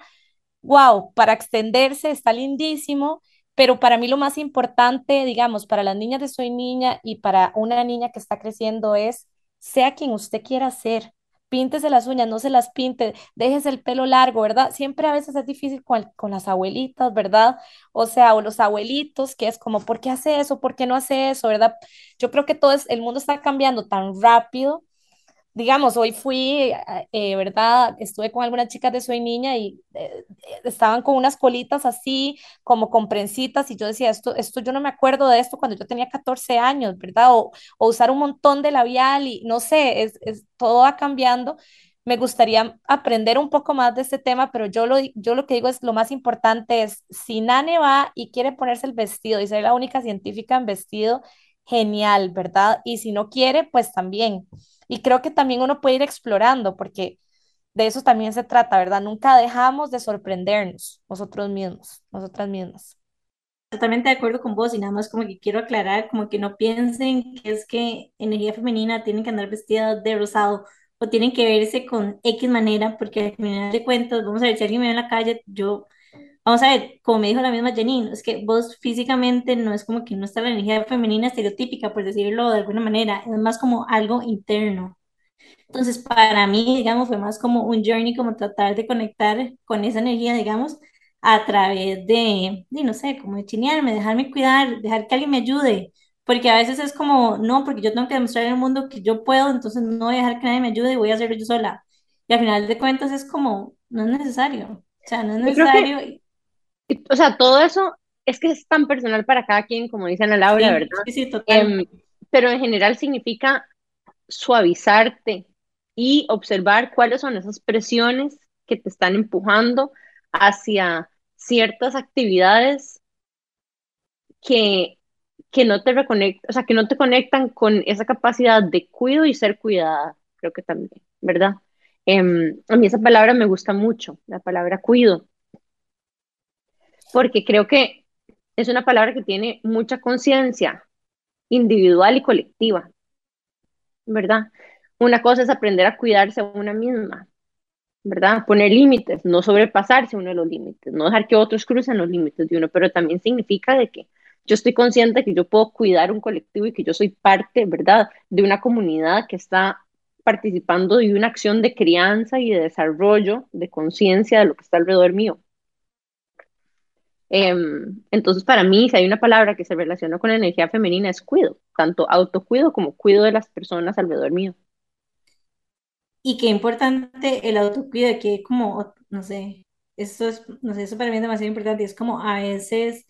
wow, para extenderse, está lindísimo, pero para mí lo más importante, digamos, para las niñas de Soy Niña y para una niña que está creciendo es, sea quien usted quiera ser, píntese las uñas, no se las pinte, déjese el pelo largo, ¿verdad? Siempre a veces es difícil con, con, las abuelitas, ¿verdad? O sea, o los abuelitos, que es como, ¿por qué hace eso? ¿Por qué no hace eso? ¿Verdad? Yo creo que todo es, el mundo está cambiando tan rápido digamos, hoy fui, eh, ¿verdad? Estuve con algunas chicas de Soy Niña y eh, estaban con unas colitas así, como con prensitas, y yo decía, esto, esto yo no me acuerdo de esto cuando yo tenía 14 años, ¿verdad? O, o usar un montón de labial y no sé, es, es, todo va cambiando. Me gustaría aprender un poco más de este tema, pero yo lo, yo lo que digo es, lo más importante es, si Nane va y quiere ponerse el vestido y ser la única científica en vestido, genial, ¿verdad? Y si no quiere, pues también y creo que también uno puede ir explorando, porque de eso también se trata, ¿verdad? Nunca dejamos de sorprendernos nosotros mismos, nosotras mismas. Totalmente de acuerdo con vos y nada más como que quiero aclarar, como que no piensen que es que energía femenina tienen que andar vestidas de rosado o tienen que verse con X manera, porque al final de cuentas, vamos a ver, si alguien me ve en la calle, yo Vamos a ver, como me dijo la misma Janine, es que vos físicamente no es como que no está la energía femenina estereotípica, por decirlo de alguna manera, es más como algo interno. Entonces, para mí, digamos, fue más como un journey, como tratar de conectar con esa energía, digamos, a través de, de no sé, como de chinearme, dejarme cuidar, dejar que alguien me ayude, porque a veces es como, no, porque yo tengo que demostrar el mundo que yo puedo, entonces no voy a dejar que nadie me ayude y voy a hacerlo yo sola. Y al final de cuentas es como, no es necesario, o sea, no es necesario o sea, todo eso es que es tan personal para cada quien, como dice Ana Laura, ¿verdad? Sí, sí, total. Em, pero en general significa suavizarte y observar cuáles son esas presiones que te están empujando hacia ciertas actividades que, que no te reconectan, o sea, que no te conectan con esa capacidad de cuido y ser cuidada, creo que también, ¿verdad? Em, a mí esa palabra me gusta mucho, la palabra cuido, porque creo que es una palabra que tiene mucha conciencia individual y colectiva, ¿verdad? Una cosa es aprender a cuidarse a una misma, ¿verdad? Poner límites, no sobrepasarse uno de los límites, no dejar que otros crucen los límites de uno, pero también significa de que yo estoy consciente que yo puedo cuidar un colectivo y que yo soy parte, ¿verdad?, de una comunidad que está participando de una acción de crianza y de desarrollo de conciencia de lo que está alrededor mío. Em, entonces, para mí, si hay una palabra que se relaciona con la energía femenina, es cuido, tanto autocuido como cuido de las personas alrededor mío. Y qué importante el autocuido, que como, no sé, esto es, no sé, eso para mí es demasiado importante, es como a veces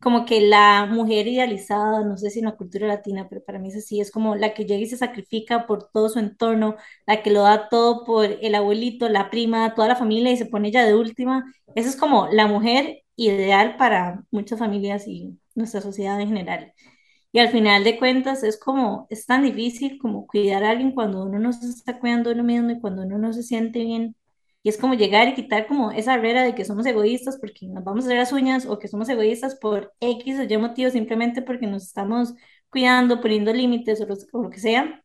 como que la mujer idealizada, no sé si en la cultura latina, pero para mí es así, es como la que llega y se sacrifica por todo su entorno, la que lo da todo por el abuelito, la prima, toda la familia y se pone ya de última. Esa es como la mujer ideal para muchas familias y nuestra sociedad en general. Y al final de cuentas es como, es tan difícil como cuidar a alguien cuando uno no se está cuidando uno mismo y cuando uno no se siente bien. Y es como llegar y quitar como esa barrera de que somos egoístas porque nos vamos a hacer las uñas o que somos egoístas por X o Y motivo simplemente porque nos estamos cuidando, poniendo límites o, lo que sea.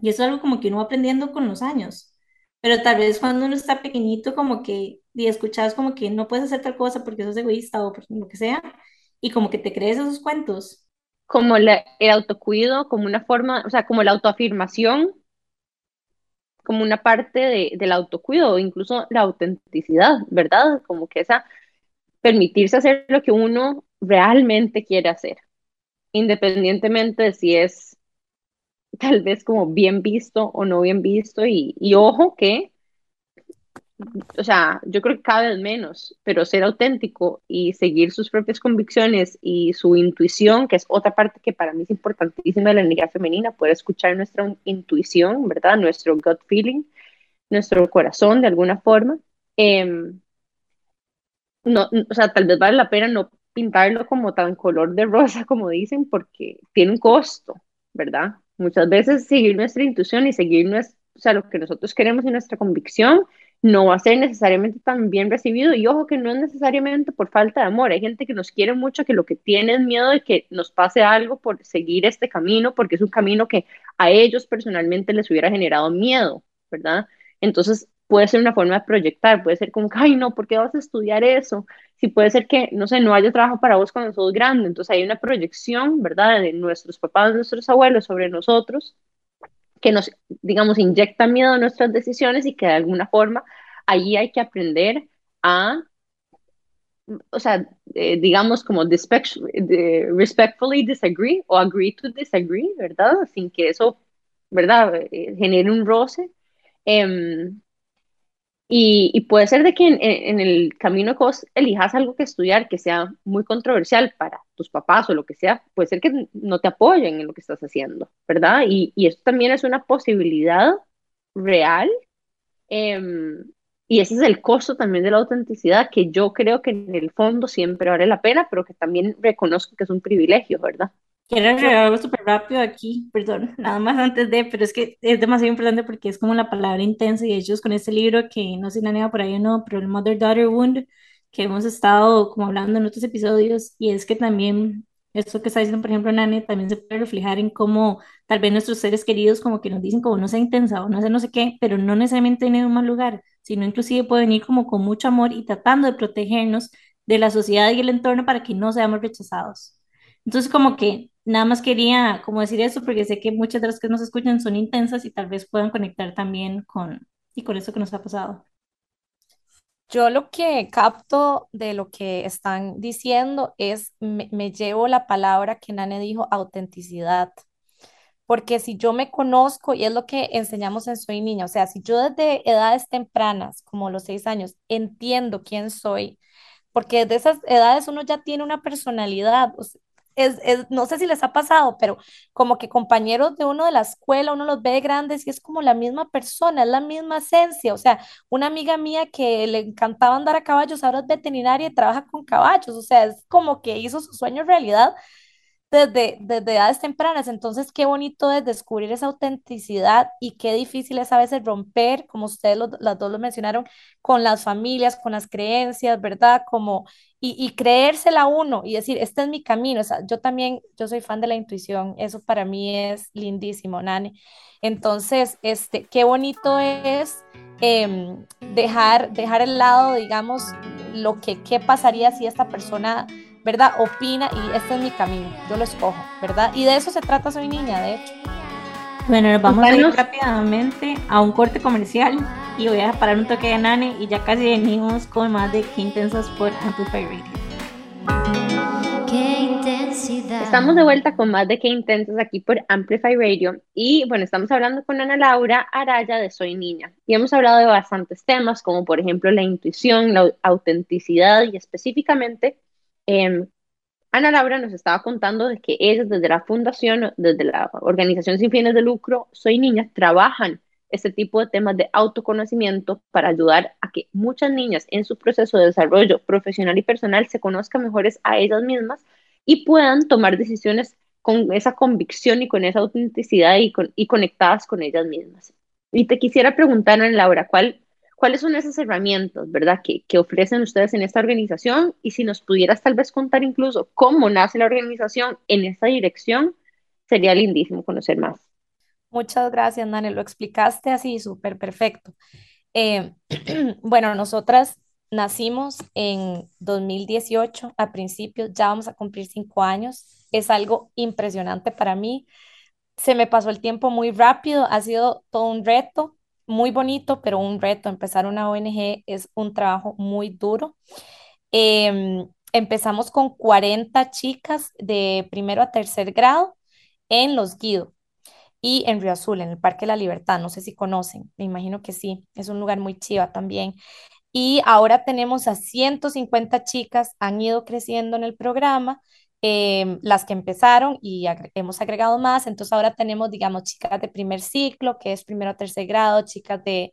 Y eso es algo como que uno va aprendiendo con los años. Pero tal vez cuando uno está pequeñito como que y escuchas como que no puedes hacer tal cosa porque sos egoísta o por lo que sea y como que te crees esos cuentos. Como el autocuido, como una forma, o sea, como la autoafirmación como una parte de, del autocuido, incluso la autenticidad, ¿verdad? Como que esa permitirse hacer lo que uno realmente quiere hacer, independientemente de si es tal vez como bien visto o no bien visto, y, y ojo que o sea, yo creo que cada vez menos, pero ser auténtico y seguir sus propias convicciones y su intuición, que es otra parte que para mí es importantísima de la energía femenina, poder escuchar nuestra intuición, ¿verdad? Nuestro gut feeling, nuestro corazón de alguna forma. Em, no, o sea, tal vez vale la pena no pintarlo como tan color de rosa (laughs) como dicen, porque tiene un costo, ¿verdad? Muchas veces seguir nuestra intuición y seguir nuestra, o sea, lo que nosotros queremos y nuestra convicción no va a ser necesariamente tan bien recibido y ojo que no es necesariamente por falta de amor, hay gente que nos quiere mucho que lo que tiene es miedo de que nos pase algo por seguir este camino porque es un camino que a ellos personalmente les hubiera generado miedo, ¿verdad? Entonces puede ser una forma de proyectar, puede ser como, ay no, ¿por qué vas a estudiar eso? Si puede ser que, no sé, no haya trabajo para vos cuando sos grande, entonces hay una proyección, ¿verdad? De nuestros papás, nuestros abuelos sobre nosotros que nos, digamos, inyecta miedo a nuestras decisiones y que de alguna forma ahí hay que aprender a, o sea, eh, digamos, como respectfully disagree o agree to disagree, ¿verdad? Sin que eso, ¿verdad?, eh, genere un roce. Em, y, puede ser de que en, el camino que vos elijas algo que estudiar que sea muy controversial para tus papás o lo que sea, puede ser que no te apoyen en lo que estás haciendo, ¿verdad? Y, y esto también es una posibilidad real. Em, y ese es el costo también de la autenticidad, que yo creo que en el fondo siempre vale la pena, pero que también reconozco que es un privilegio, ¿verdad? Quiero agregar algo súper rápido aquí, perdón, (laughs) nada más antes de, pero es que es demasiado importante porque es como la palabra intensa y ellos con este libro que no sé si la por ahí o no, pero el Mother Daughter Wound, que hemos estado como hablando en otros episodios, y es que también esto que está diciendo, por ejemplo, Nane, también se puede reflejar en cómo tal vez nuestros seres queridos como que nos dicen como no sea intensa o no sé no sé qué, pero no necesariamente en un mal lugar, sino inclusive puede venir como con mucho amor y tratando de protegernos de la sociedad y el entorno para que no seamos rechazados. Entonces, como que nada más quería como decir eso porque sé que muchas de las que nos escuchan son intensas y tal vez puedan conectar también con, y con eso que nos ha pasado. Yo lo que capto de lo que están diciendo es, me, me llevo la palabra que Nane dijo, autenticidad. Porque si yo me conozco, y es lo que enseñamos en Soy Niña, o sea, si yo desde edades tempranas, como los seis años, entiendo quién soy, porque desde esas edades uno ya tiene una personalidad, es, no sé si les ha pasado, pero como que compañeros de uno de la escuela, uno los ve grandes y es como la misma persona, es la misma esencia. O sea, una amiga mía que le encantaba andar a caballos, ahora es veterinaria y trabaja con caballos. O sea, es como que hizo su sueño realidad. Desde, desde edades tempranas. Entonces, qué bonito es descubrir esa autenticidad y qué difícil es a veces romper, como ustedes las dos lo mencionaron, con las familias, con las creencias, ¿verdad? Como, y, y creérsela uno y decir, este es mi camino. O sea, yo también, yo soy fan de la intuición, eso para mí es lindísimo, Nani. Entonces, este, qué bonito es em, dejar, dejar el lado, digamos, lo que qué pasaría si esta persona ¿verdad? Opina y este es mi camino, yo lo escojo, ¿verdad? Y de eso se trata Soy Niña, de hecho. Bueno, nos vamos a ir rápidamente a un corte comercial y voy a parar un toque de Nane y ya casi venimos con más de Qué Intensas por Amplify Radio. Qué intensidad. Estamos de vuelta con más de Qué Intensas aquí por Amplify Radio y bueno, estamos hablando con Ana Laura Araya de Soy Niña y hemos hablado de bastantes temas como por ejemplo la intuición, la autenticidad y específicamente Em, Ana Laura nos estaba contando de que ellos desde la fundación, desde la organización sin fines de lucro, Soy Niña, trabajan este tipo de temas de autoconocimiento para ayudar a que muchas niñas en su proceso de desarrollo profesional y personal se conozcan mejores a ellas mismas y puedan tomar decisiones con esa convicción y con esa autenticidad y, y conectadas con ellas mismas. Y te quisiera preguntar, Ana Laura, ¿cuál ¿Cuáles son esas herramientas, verdad, que, que, ofrecen ustedes en esta organización? Y si nos pudieras tal vez contar incluso cómo nace la organización en esta dirección, sería lindísimo conocer más. Muchas gracias, Nani. Lo explicaste así súper perfecto. Eh, (clears throat) bueno, nosotras nacimos en 2018, a principios, ya vamos a cumplir cinco años. Es algo impresionante para mí. Se me pasó el tiempo muy rápido, ha sido todo un reto muy bonito, pero un reto. Empezar una ONG es un trabajo muy duro. Em, empezamos con 40 chicas de primero a tercer grado en Los Guido y en Río Azul, en el Parque de la Libertad. No sé si conocen, me imagino que sí, es un lugar muy chiva también. Y ahora tenemos a 150 chicas, han ido creciendo en el programa Em, las que empezaron y hemos agregado más. Entonces ahora tenemos, digamos, chicas de primer ciclo, que es primero a tercer grado, chicas de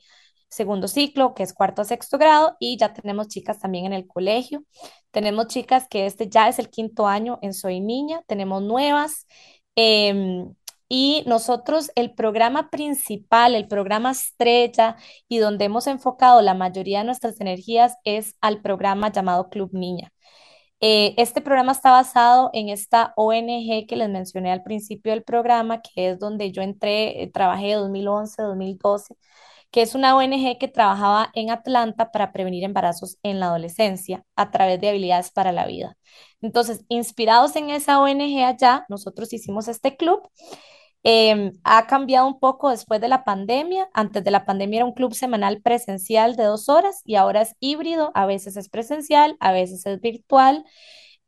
segundo ciclo, que es cuarto a sexto grado, y ya tenemos chicas también en el colegio. Tenemos chicas que este ya es el quinto año en Soy Niña, tenemos nuevas. Em, y nosotros, el programa principal, el programa estrella y donde hemos enfocado la mayoría de nuestras energías es al programa llamado Club Niña. Eh, este programa está basado en esta ONG que les mencioné al principio del programa, que es donde yo entré, eh, trabajé 2011, 2012, que es una ONG que trabajaba en Atlanta para prevenir embarazos en la adolescencia a través de habilidades para la vida. Entonces, inspirados en esa ONG allá, nosotros hicimos este club Em, ha cambiado un poco después de la pandemia. Antes de la pandemia era un club semanal presencial de dos horas y ahora es híbrido. A veces es presencial, a veces es virtual.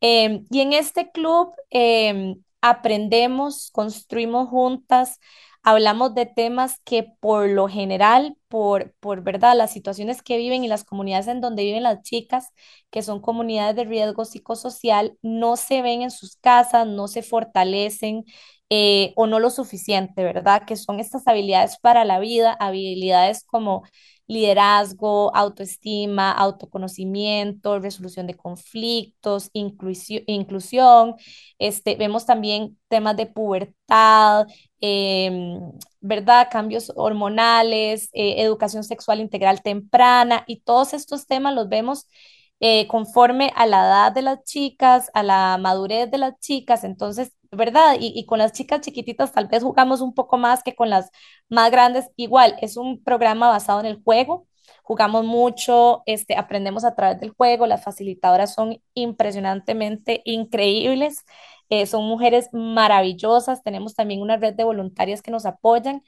Em, y en este club em, aprendemos, construimos juntas, hablamos de temas que por lo general, por, por verdad, las situaciones que viven y las comunidades en donde viven las chicas, que son comunidades de riesgo psicosocial, no se ven en sus casas, no se fortalecen eh, o no lo suficiente, ¿verdad? Que son estas habilidades para la vida, habilidades como liderazgo, autoestima, autoconocimiento, resolución de conflictos, inclusión. Este, vemos también temas de pubertad, em, ¿verdad? Cambios hormonales, eh, educación sexual integral temprana y todos estos temas los vemos eh, conforme a la edad de las chicas, a la madurez de las chicas. Entonces, ¿verdad? Y, con las chicas chiquititas tal vez jugamos un poco más que con las más grandes. Igual, es un programa basado en el juego. Jugamos mucho, este, aprendemos a través del juego. Las facilitadoras son impresionantemente increíbles. Eh, son mujeres maravillosas. Tenemos también una red de voluntarias que nos apoyan.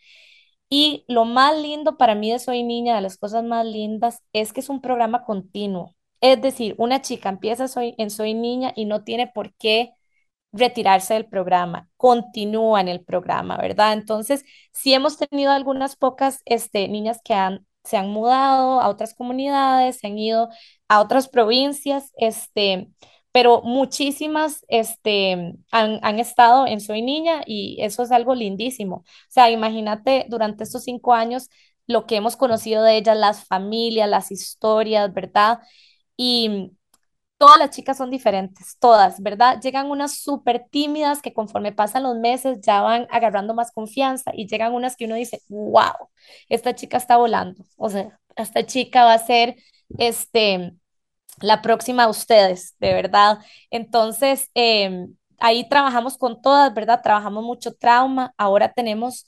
Y lo más lindo para mí de Soy Niña, de las cosas más lindas, es que es un programa continuo. Es decir, una chica empieza soy, en Soy Niña y no tiene por qué retirarse del programa, continúa en el programa, ¿verdad? Entonces, sí hemos tenido algunas pocas este, niñas que han, se han mudado a otras comunidades, se han ido a otras provincias, este, pero muchísimas este, han, han, estado en Soy Niña y eso es algo lindísimo. O sea, imagínate durante estos cinco años lo que hemos conocido de ellas, las familias, las historias, ¿verdad? Y todas las chicas son diferentes, todas, ¿verdad? Llegan unas súper tímidas que conforme pasan los meses ya van agarrando más confianza y llegan unas que uno dice, wow, esta chica está volando, o sea, esta chica va a ser, este, la próxima a ustedes, de verdad. Entonces, em, ahí trabajamos con todas, ¿verdad? Trabajamos mucho trauma. Ahora tenemos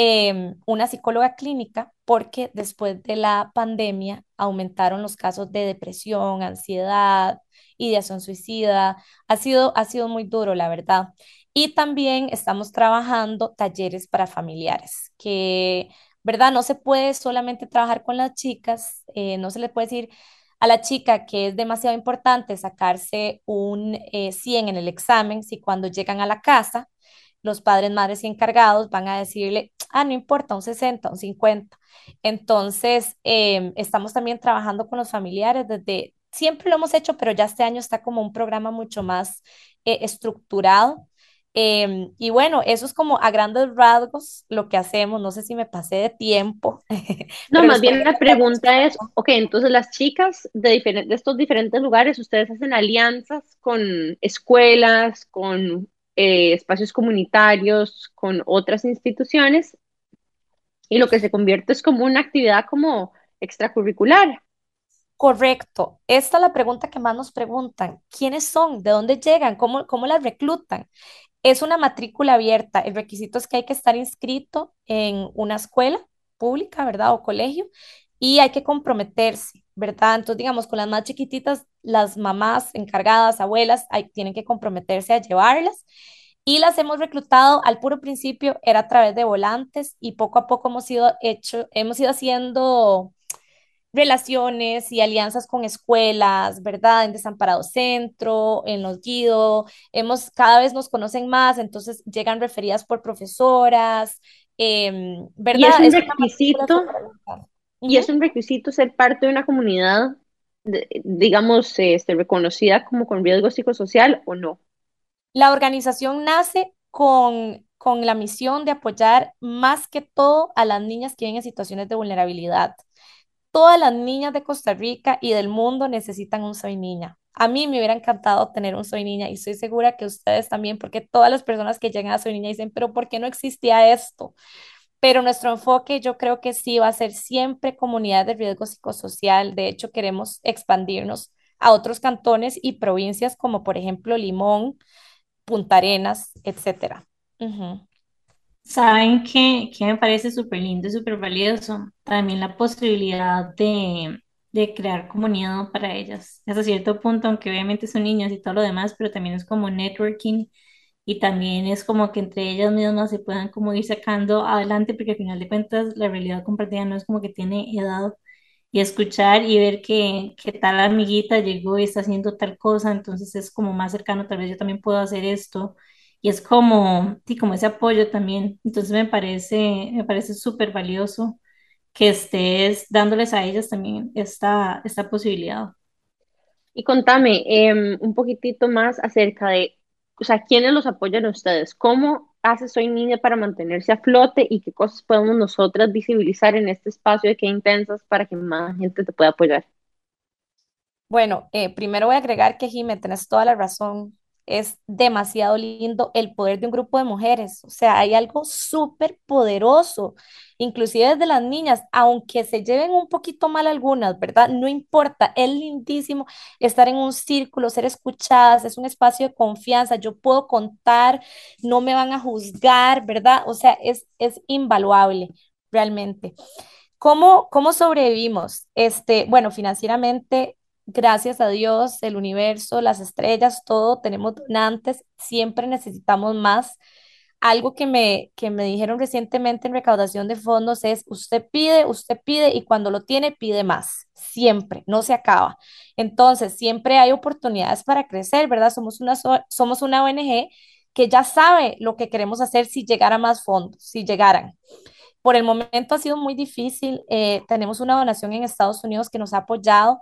em, una psicóloga clínica porque después de la pandemia aumentaron los casos de depresión, ansiedad, ideación suicida. Ha sido, ha sido muy duro, la verdad. Y también estamos trabajando talleres para familiares, que, ¿verdad? No se puede solamente trabajar con las chicas, eh, no se le puede decir a la chica que es demasiado importante sacarse un 100 eh, en el examen, si cuando llegan a la casa, los padres, madres y encargados van a decirle, ah, no importa, un 60, un 50. Entonces, em, estamos también trabajando con los familiares desde, siempre lo hemos hecho, pero ya este año está como un programa mucho más eh, estructurado Em, y bueno, eso es como a grandes rasgos lo que hacemos. No sé si me pasé de tiempo. (laughs) No, más bien la pregunta es, ok, entonces las chicas de, diferentes, de estos diferentes lugares, ustedes hacen alianzas con escuelas, con eh, espacios comunitarios, con otras instituciones, y lo que se convierte es como una actividad como extracurricular. Correcto. Esta es la pregunta que más nos preguntan. ¿Quiénes son? ¿De dónde llegan? ¿Cómo, cómo las reclutan? Es una matrícula abierta. El requisito es que hay que estar inscrito en una escuela pública, ¿verdad? O colegio, y hay que comprometerse, ¿verdad? Entonces, digamos, con las más chiquititas, las mamás encargadas, abuelas, hay, tienen que comprometerse a llevarlas. Y las hemos reclutado al puro principio, era a través de volantes y poco a poco hemos ido hecho, hemos ido haciendo relaciones y alianzas con escuelas, ¿verdad? En Desamparado Centro, en Los Guido, hemos, cada vez nos conocen más, entonces llegan referidas por profesoras, em, ¿verdad? Y es un requisito, y es un requisito ser parte de una comunidad, digamos, este, reconocida como con riesgo psicosocial o no. La organización nace con, con la misión de apoyar más que todo a las niñas que viven en situaciones de vulnerabilidad todas las niñas de Costa Rica y del mundo necesitan un Soy Niña. A mí me hubiera encantado tener un Soy Niña y estoy segura que ustedes también, porque todas las personas que llegan a Soy Niña dicen, pero ¿por qué no existía esto? Pero nuestro enfoque yo creo que sí va a ser siempre comunidad de riesgo psicosocial. De hecho, queremos expandirnos a otros cantones y provincias como por ejemplo Limón, Punta Arenas, etcétera. Saben que, me parece súper lindo y súper valioso también la posibilidad de, de crear comunidad para ellas. Hasta cierto punto, aunque obviamente son niños y todo lo demás, pero también es como networking y también es como que entre ellas mismas se puedan como ir sacando adelante, porque al final de cuentas la realidad compartida no es como que tiene edad y escuchar y ver que, que tal amiguita llegó y está haciendo tal cosa, entonces es como más cercano, tal vez yo también puedo hacer esto y es como, sí, como ese apoyo también. Entonces me parece, me parece súper valioso que estés dándoles a ellas también esta, esta posibilidad. Y contame em, un poquitito más acerca de, o sea, ¿quiénes los apoyan a ustedes? ¿Cómo hace Soy Niña para mantenerse a flote y qué cosas podemos nosotras visibilizar en este espacio de qué intensas para que más gente te pueda apoyar? Bueno, eh, primero voy a agregar que Jimé, tenés toda la razón es demasiado lindo el poder de un grupo de mujeres. O sea, hay algo súper poderoso, inclusive desde las niñas, aunque se lleven un poquito mal algunas, ¿verdad? No importa, es lindísimo estar en un círculo, ser escuchadas, es un espacio de confianza, yo puedo contar, no me van a juzgar, ¿verdad? O sea, es, es invaluable realmente. ¿Cómo, cómo sobrevivimos? Este, bueno, financieramente gracias a Dios, el universo, las estrellas, todo, tenemos donantes, siempre necesitamos más. Algo que me, que me dijeron recientemente en recaudación de fondos es, usted pide, usted pide y cuando lo tiene, pide más, siempre, no se acaba. Entonces, siempre hay oportunidades para crecer, ¿verdad? Somos una, somos una ONG que ya sabe lo que queremos hacer si llegara más fondos, si llegaran. Por el momento ha sido muy difícil. Eh, tenemos una donación en Estados Unidos que nos ha apoyado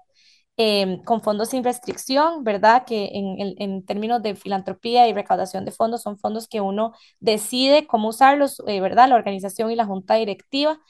Em, con fondos sin restricción, ¿verdad? Que en, en, términos de filantropía y recaudación de fondos son fondos que uno decide cómo usarlos, eh, ¿verdad? La organización y la junta directiva.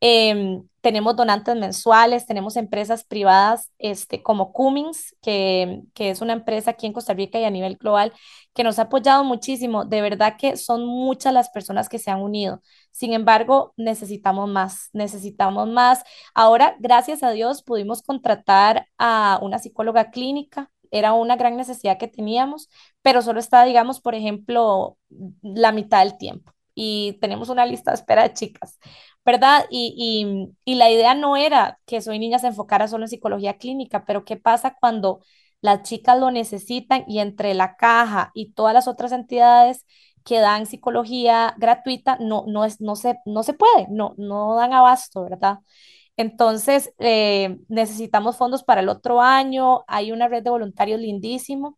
Em, tenemos donantes mensuales, tenemos empresas privadas este, como Cummins, que, que es una empresa aquí en Costa Rica y a nivel global, que nos ha apoyado muchísimo. De verdad que son muchas las personas que se han unido. Sin embargo, necesitamos más, necesitamos más. Ahora, gracias a Dios, pudimos contratar a una psicóloga clínica. Era una gran necesidad que teníamos, pero solo está, digamos, por ejemplo, la mitad del tiempo. Y tenemos una lista de espera de chicas. ¿verdad? Y, y, y la idea no era que Soy Niña se enfocara solo en psicología clínica, pero ¿qué pasa cuando las chicas lo necesitan y entre la caja y todas las otras entidades que dan psicología gratuita no, no, es, no, se, no se puede, no, no dan abasto, ¿verdad? Entonces, eh, necesitamos fondos para el otro año, hay una red de voluntarios lindísimo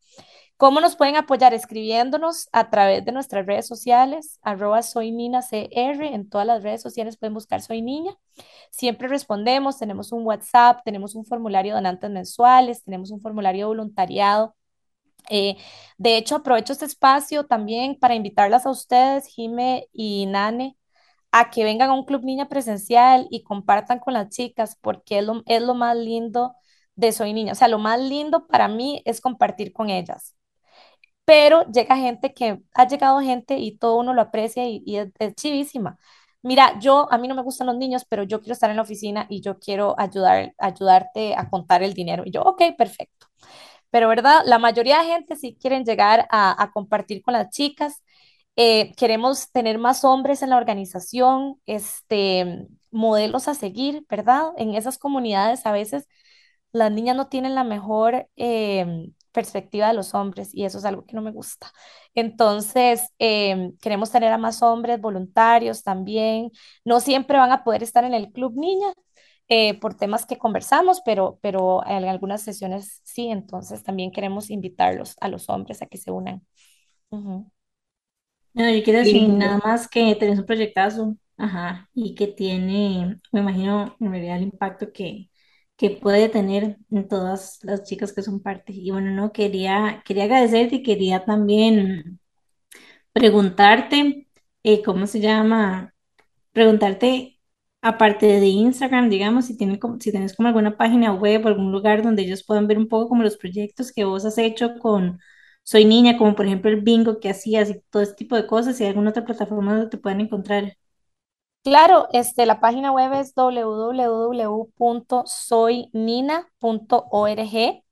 ¿Cómo nos pueden apoyar? Escribiéndonos a través de nuestras redes sociales, arroba soy Nina CR, en todas las redes sociales pueden buscar Soy Niña. Siempre respondemos, tenemos un WhatsApp, tenemos un formulario de donantes mensuales, tenemos un formulario de voluntariado. Eh, de hecho, aprovecho este espacio también para invitarlas a ustedes, Jime y Nane, a que vengan a un club niña presencial y compartan con las chicas, porque es lo, más lindo de Soy Niña. O sea, lo más lindo para mí es compartir con ellas pero llega gente que ha llegado gente y todo uno lo aprecia y, es, chivísima. Mira, yo, a mí no me gustan los niños, pero yo quiero estar en la oficina y yo quiero ayudar, ayudarte a contar el dinero. Y yo, ok, perfecto. Pero, ¿verdad? La mayoría de gente sí quieren llegar a, compartir con las chicas. Eh, queremos tener más hombres en la organización, este, modelos a seguir, ¿verdad? En esas comunidades a veces las niñas no tienen la mejor em, perspectiva de los hombres y eso es algo que no me gusta. Entonces, em, queremos tener a más hombres voluntarios también. No siempre van a poder estar en el club niña eh, por temas que conversamos, pero, pero en algunas sesiones sí, entonces también queremos invitarlos a los hombres a que se unan. No, yo quiero decir nada más que tenés un proyectazo, ajá, y que tiene, me imagino, en realidad el impacto que, que puede tener en todas las chicas que son parte. Y bueno, no, quería, quería agradecerte y quería también preguntarte, eh, ¿cómo se llama? Preguntarte, aparte de Instagram, digamos, si, tiene, si tienes como alguna página web o algún lugar donde ellos puedan ver un poco como los proyectos que vos has hecho con Soy Niña, como por ejemplo el bingo que hacías y todo este tipo de cosas, si hay alguna otra plataforma donde te puedan encontrar. Claro, este, la página web es www.soynina.org.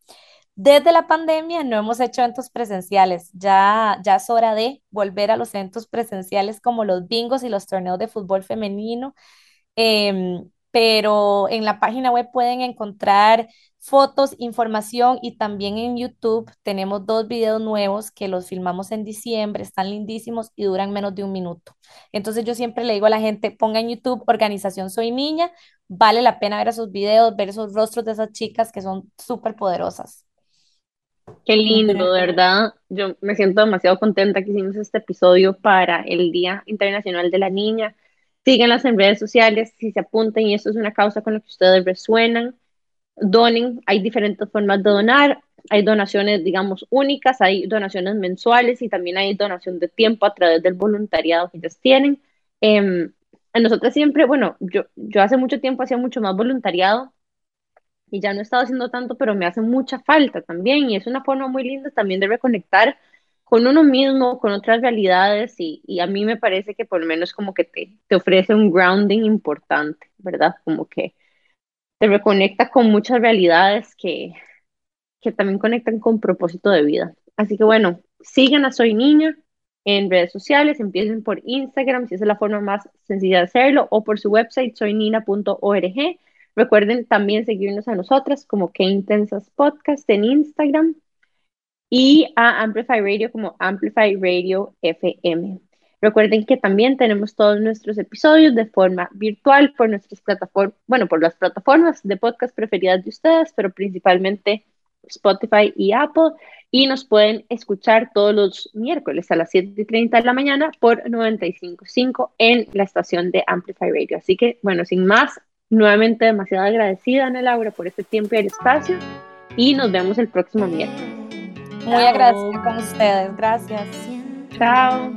Desde la pandemia no hemos hecho eventos presenciales. Ya, ya es hora de volver a los eventos presenciales como los bingos y los torneos de fútbol femenino. Em, pero en la página web pueden encontrar fotos, información y también en YouTube tenemos dos videos nuevos que los filmamos en diciembre, están lindísimos y duran menos de un minuto. Entonces yo siempre le digo a la gente, ponga en YouTube Organización Soy Niña, vale la pena ver esos videos, ver esos rostros de esas chicas que son súper poderosas. Qué lindo, de verdad. Yo me siento demasiado contenta que hicimos este episodio para el Día Internacional de la Niña. Síganlas en redes sociales si se apuntan y esto es una causa con la que ustedes resuenan donen, hay diferentes formas de donar, hay donaciones, digamos, únicas, hay donaciones mensuales y también hay donación de tiempo a través del voluntariado que ellos tienen. Eh, a nosotros siempre, bueno, yo, yo hace mucho tiempo hacía mucho más voluntariado y ya no he estado haciendo tanto, pero me hace mucha falta también y es una forma muy linda también de reconectar con uno mismo, con otras realidades y, y a mí me parece que por lo menos como que te, te ofrece un grounding importante, ¿verdad? Como que te reconecta con muchas realidades que, que también conectan con propósito de vida. Así que bueno, sigan a Soy Niña en redes sociales, empiecen por Instagram, si es la forma más sencilla de hacerlo, o por su website soynina.org. Recuerden también seguirnos a nosotras como Que Intensas Podcast en Instagram y a Amplify Radio como Amplify Radio FM. Recuerden que también tenemos todos nuestros episodios de forma virtual por nuestras plataformas, bueno, por las plataformas de podcast preferidas de ustedes, pero principalmente Spotify y Apple. Y nos pueden escuchar todos los miércoles a las 7:30 de la mañana por 95.5 en la estación de Amplify Radio. Así que, bueno, sin más, nuevamente demasiado agradecida, Ana Laura, por este tiempo y el espacio. Y nos vemos el próximo miércoles. Muy agradecida con ustedes. Gracias. Chao.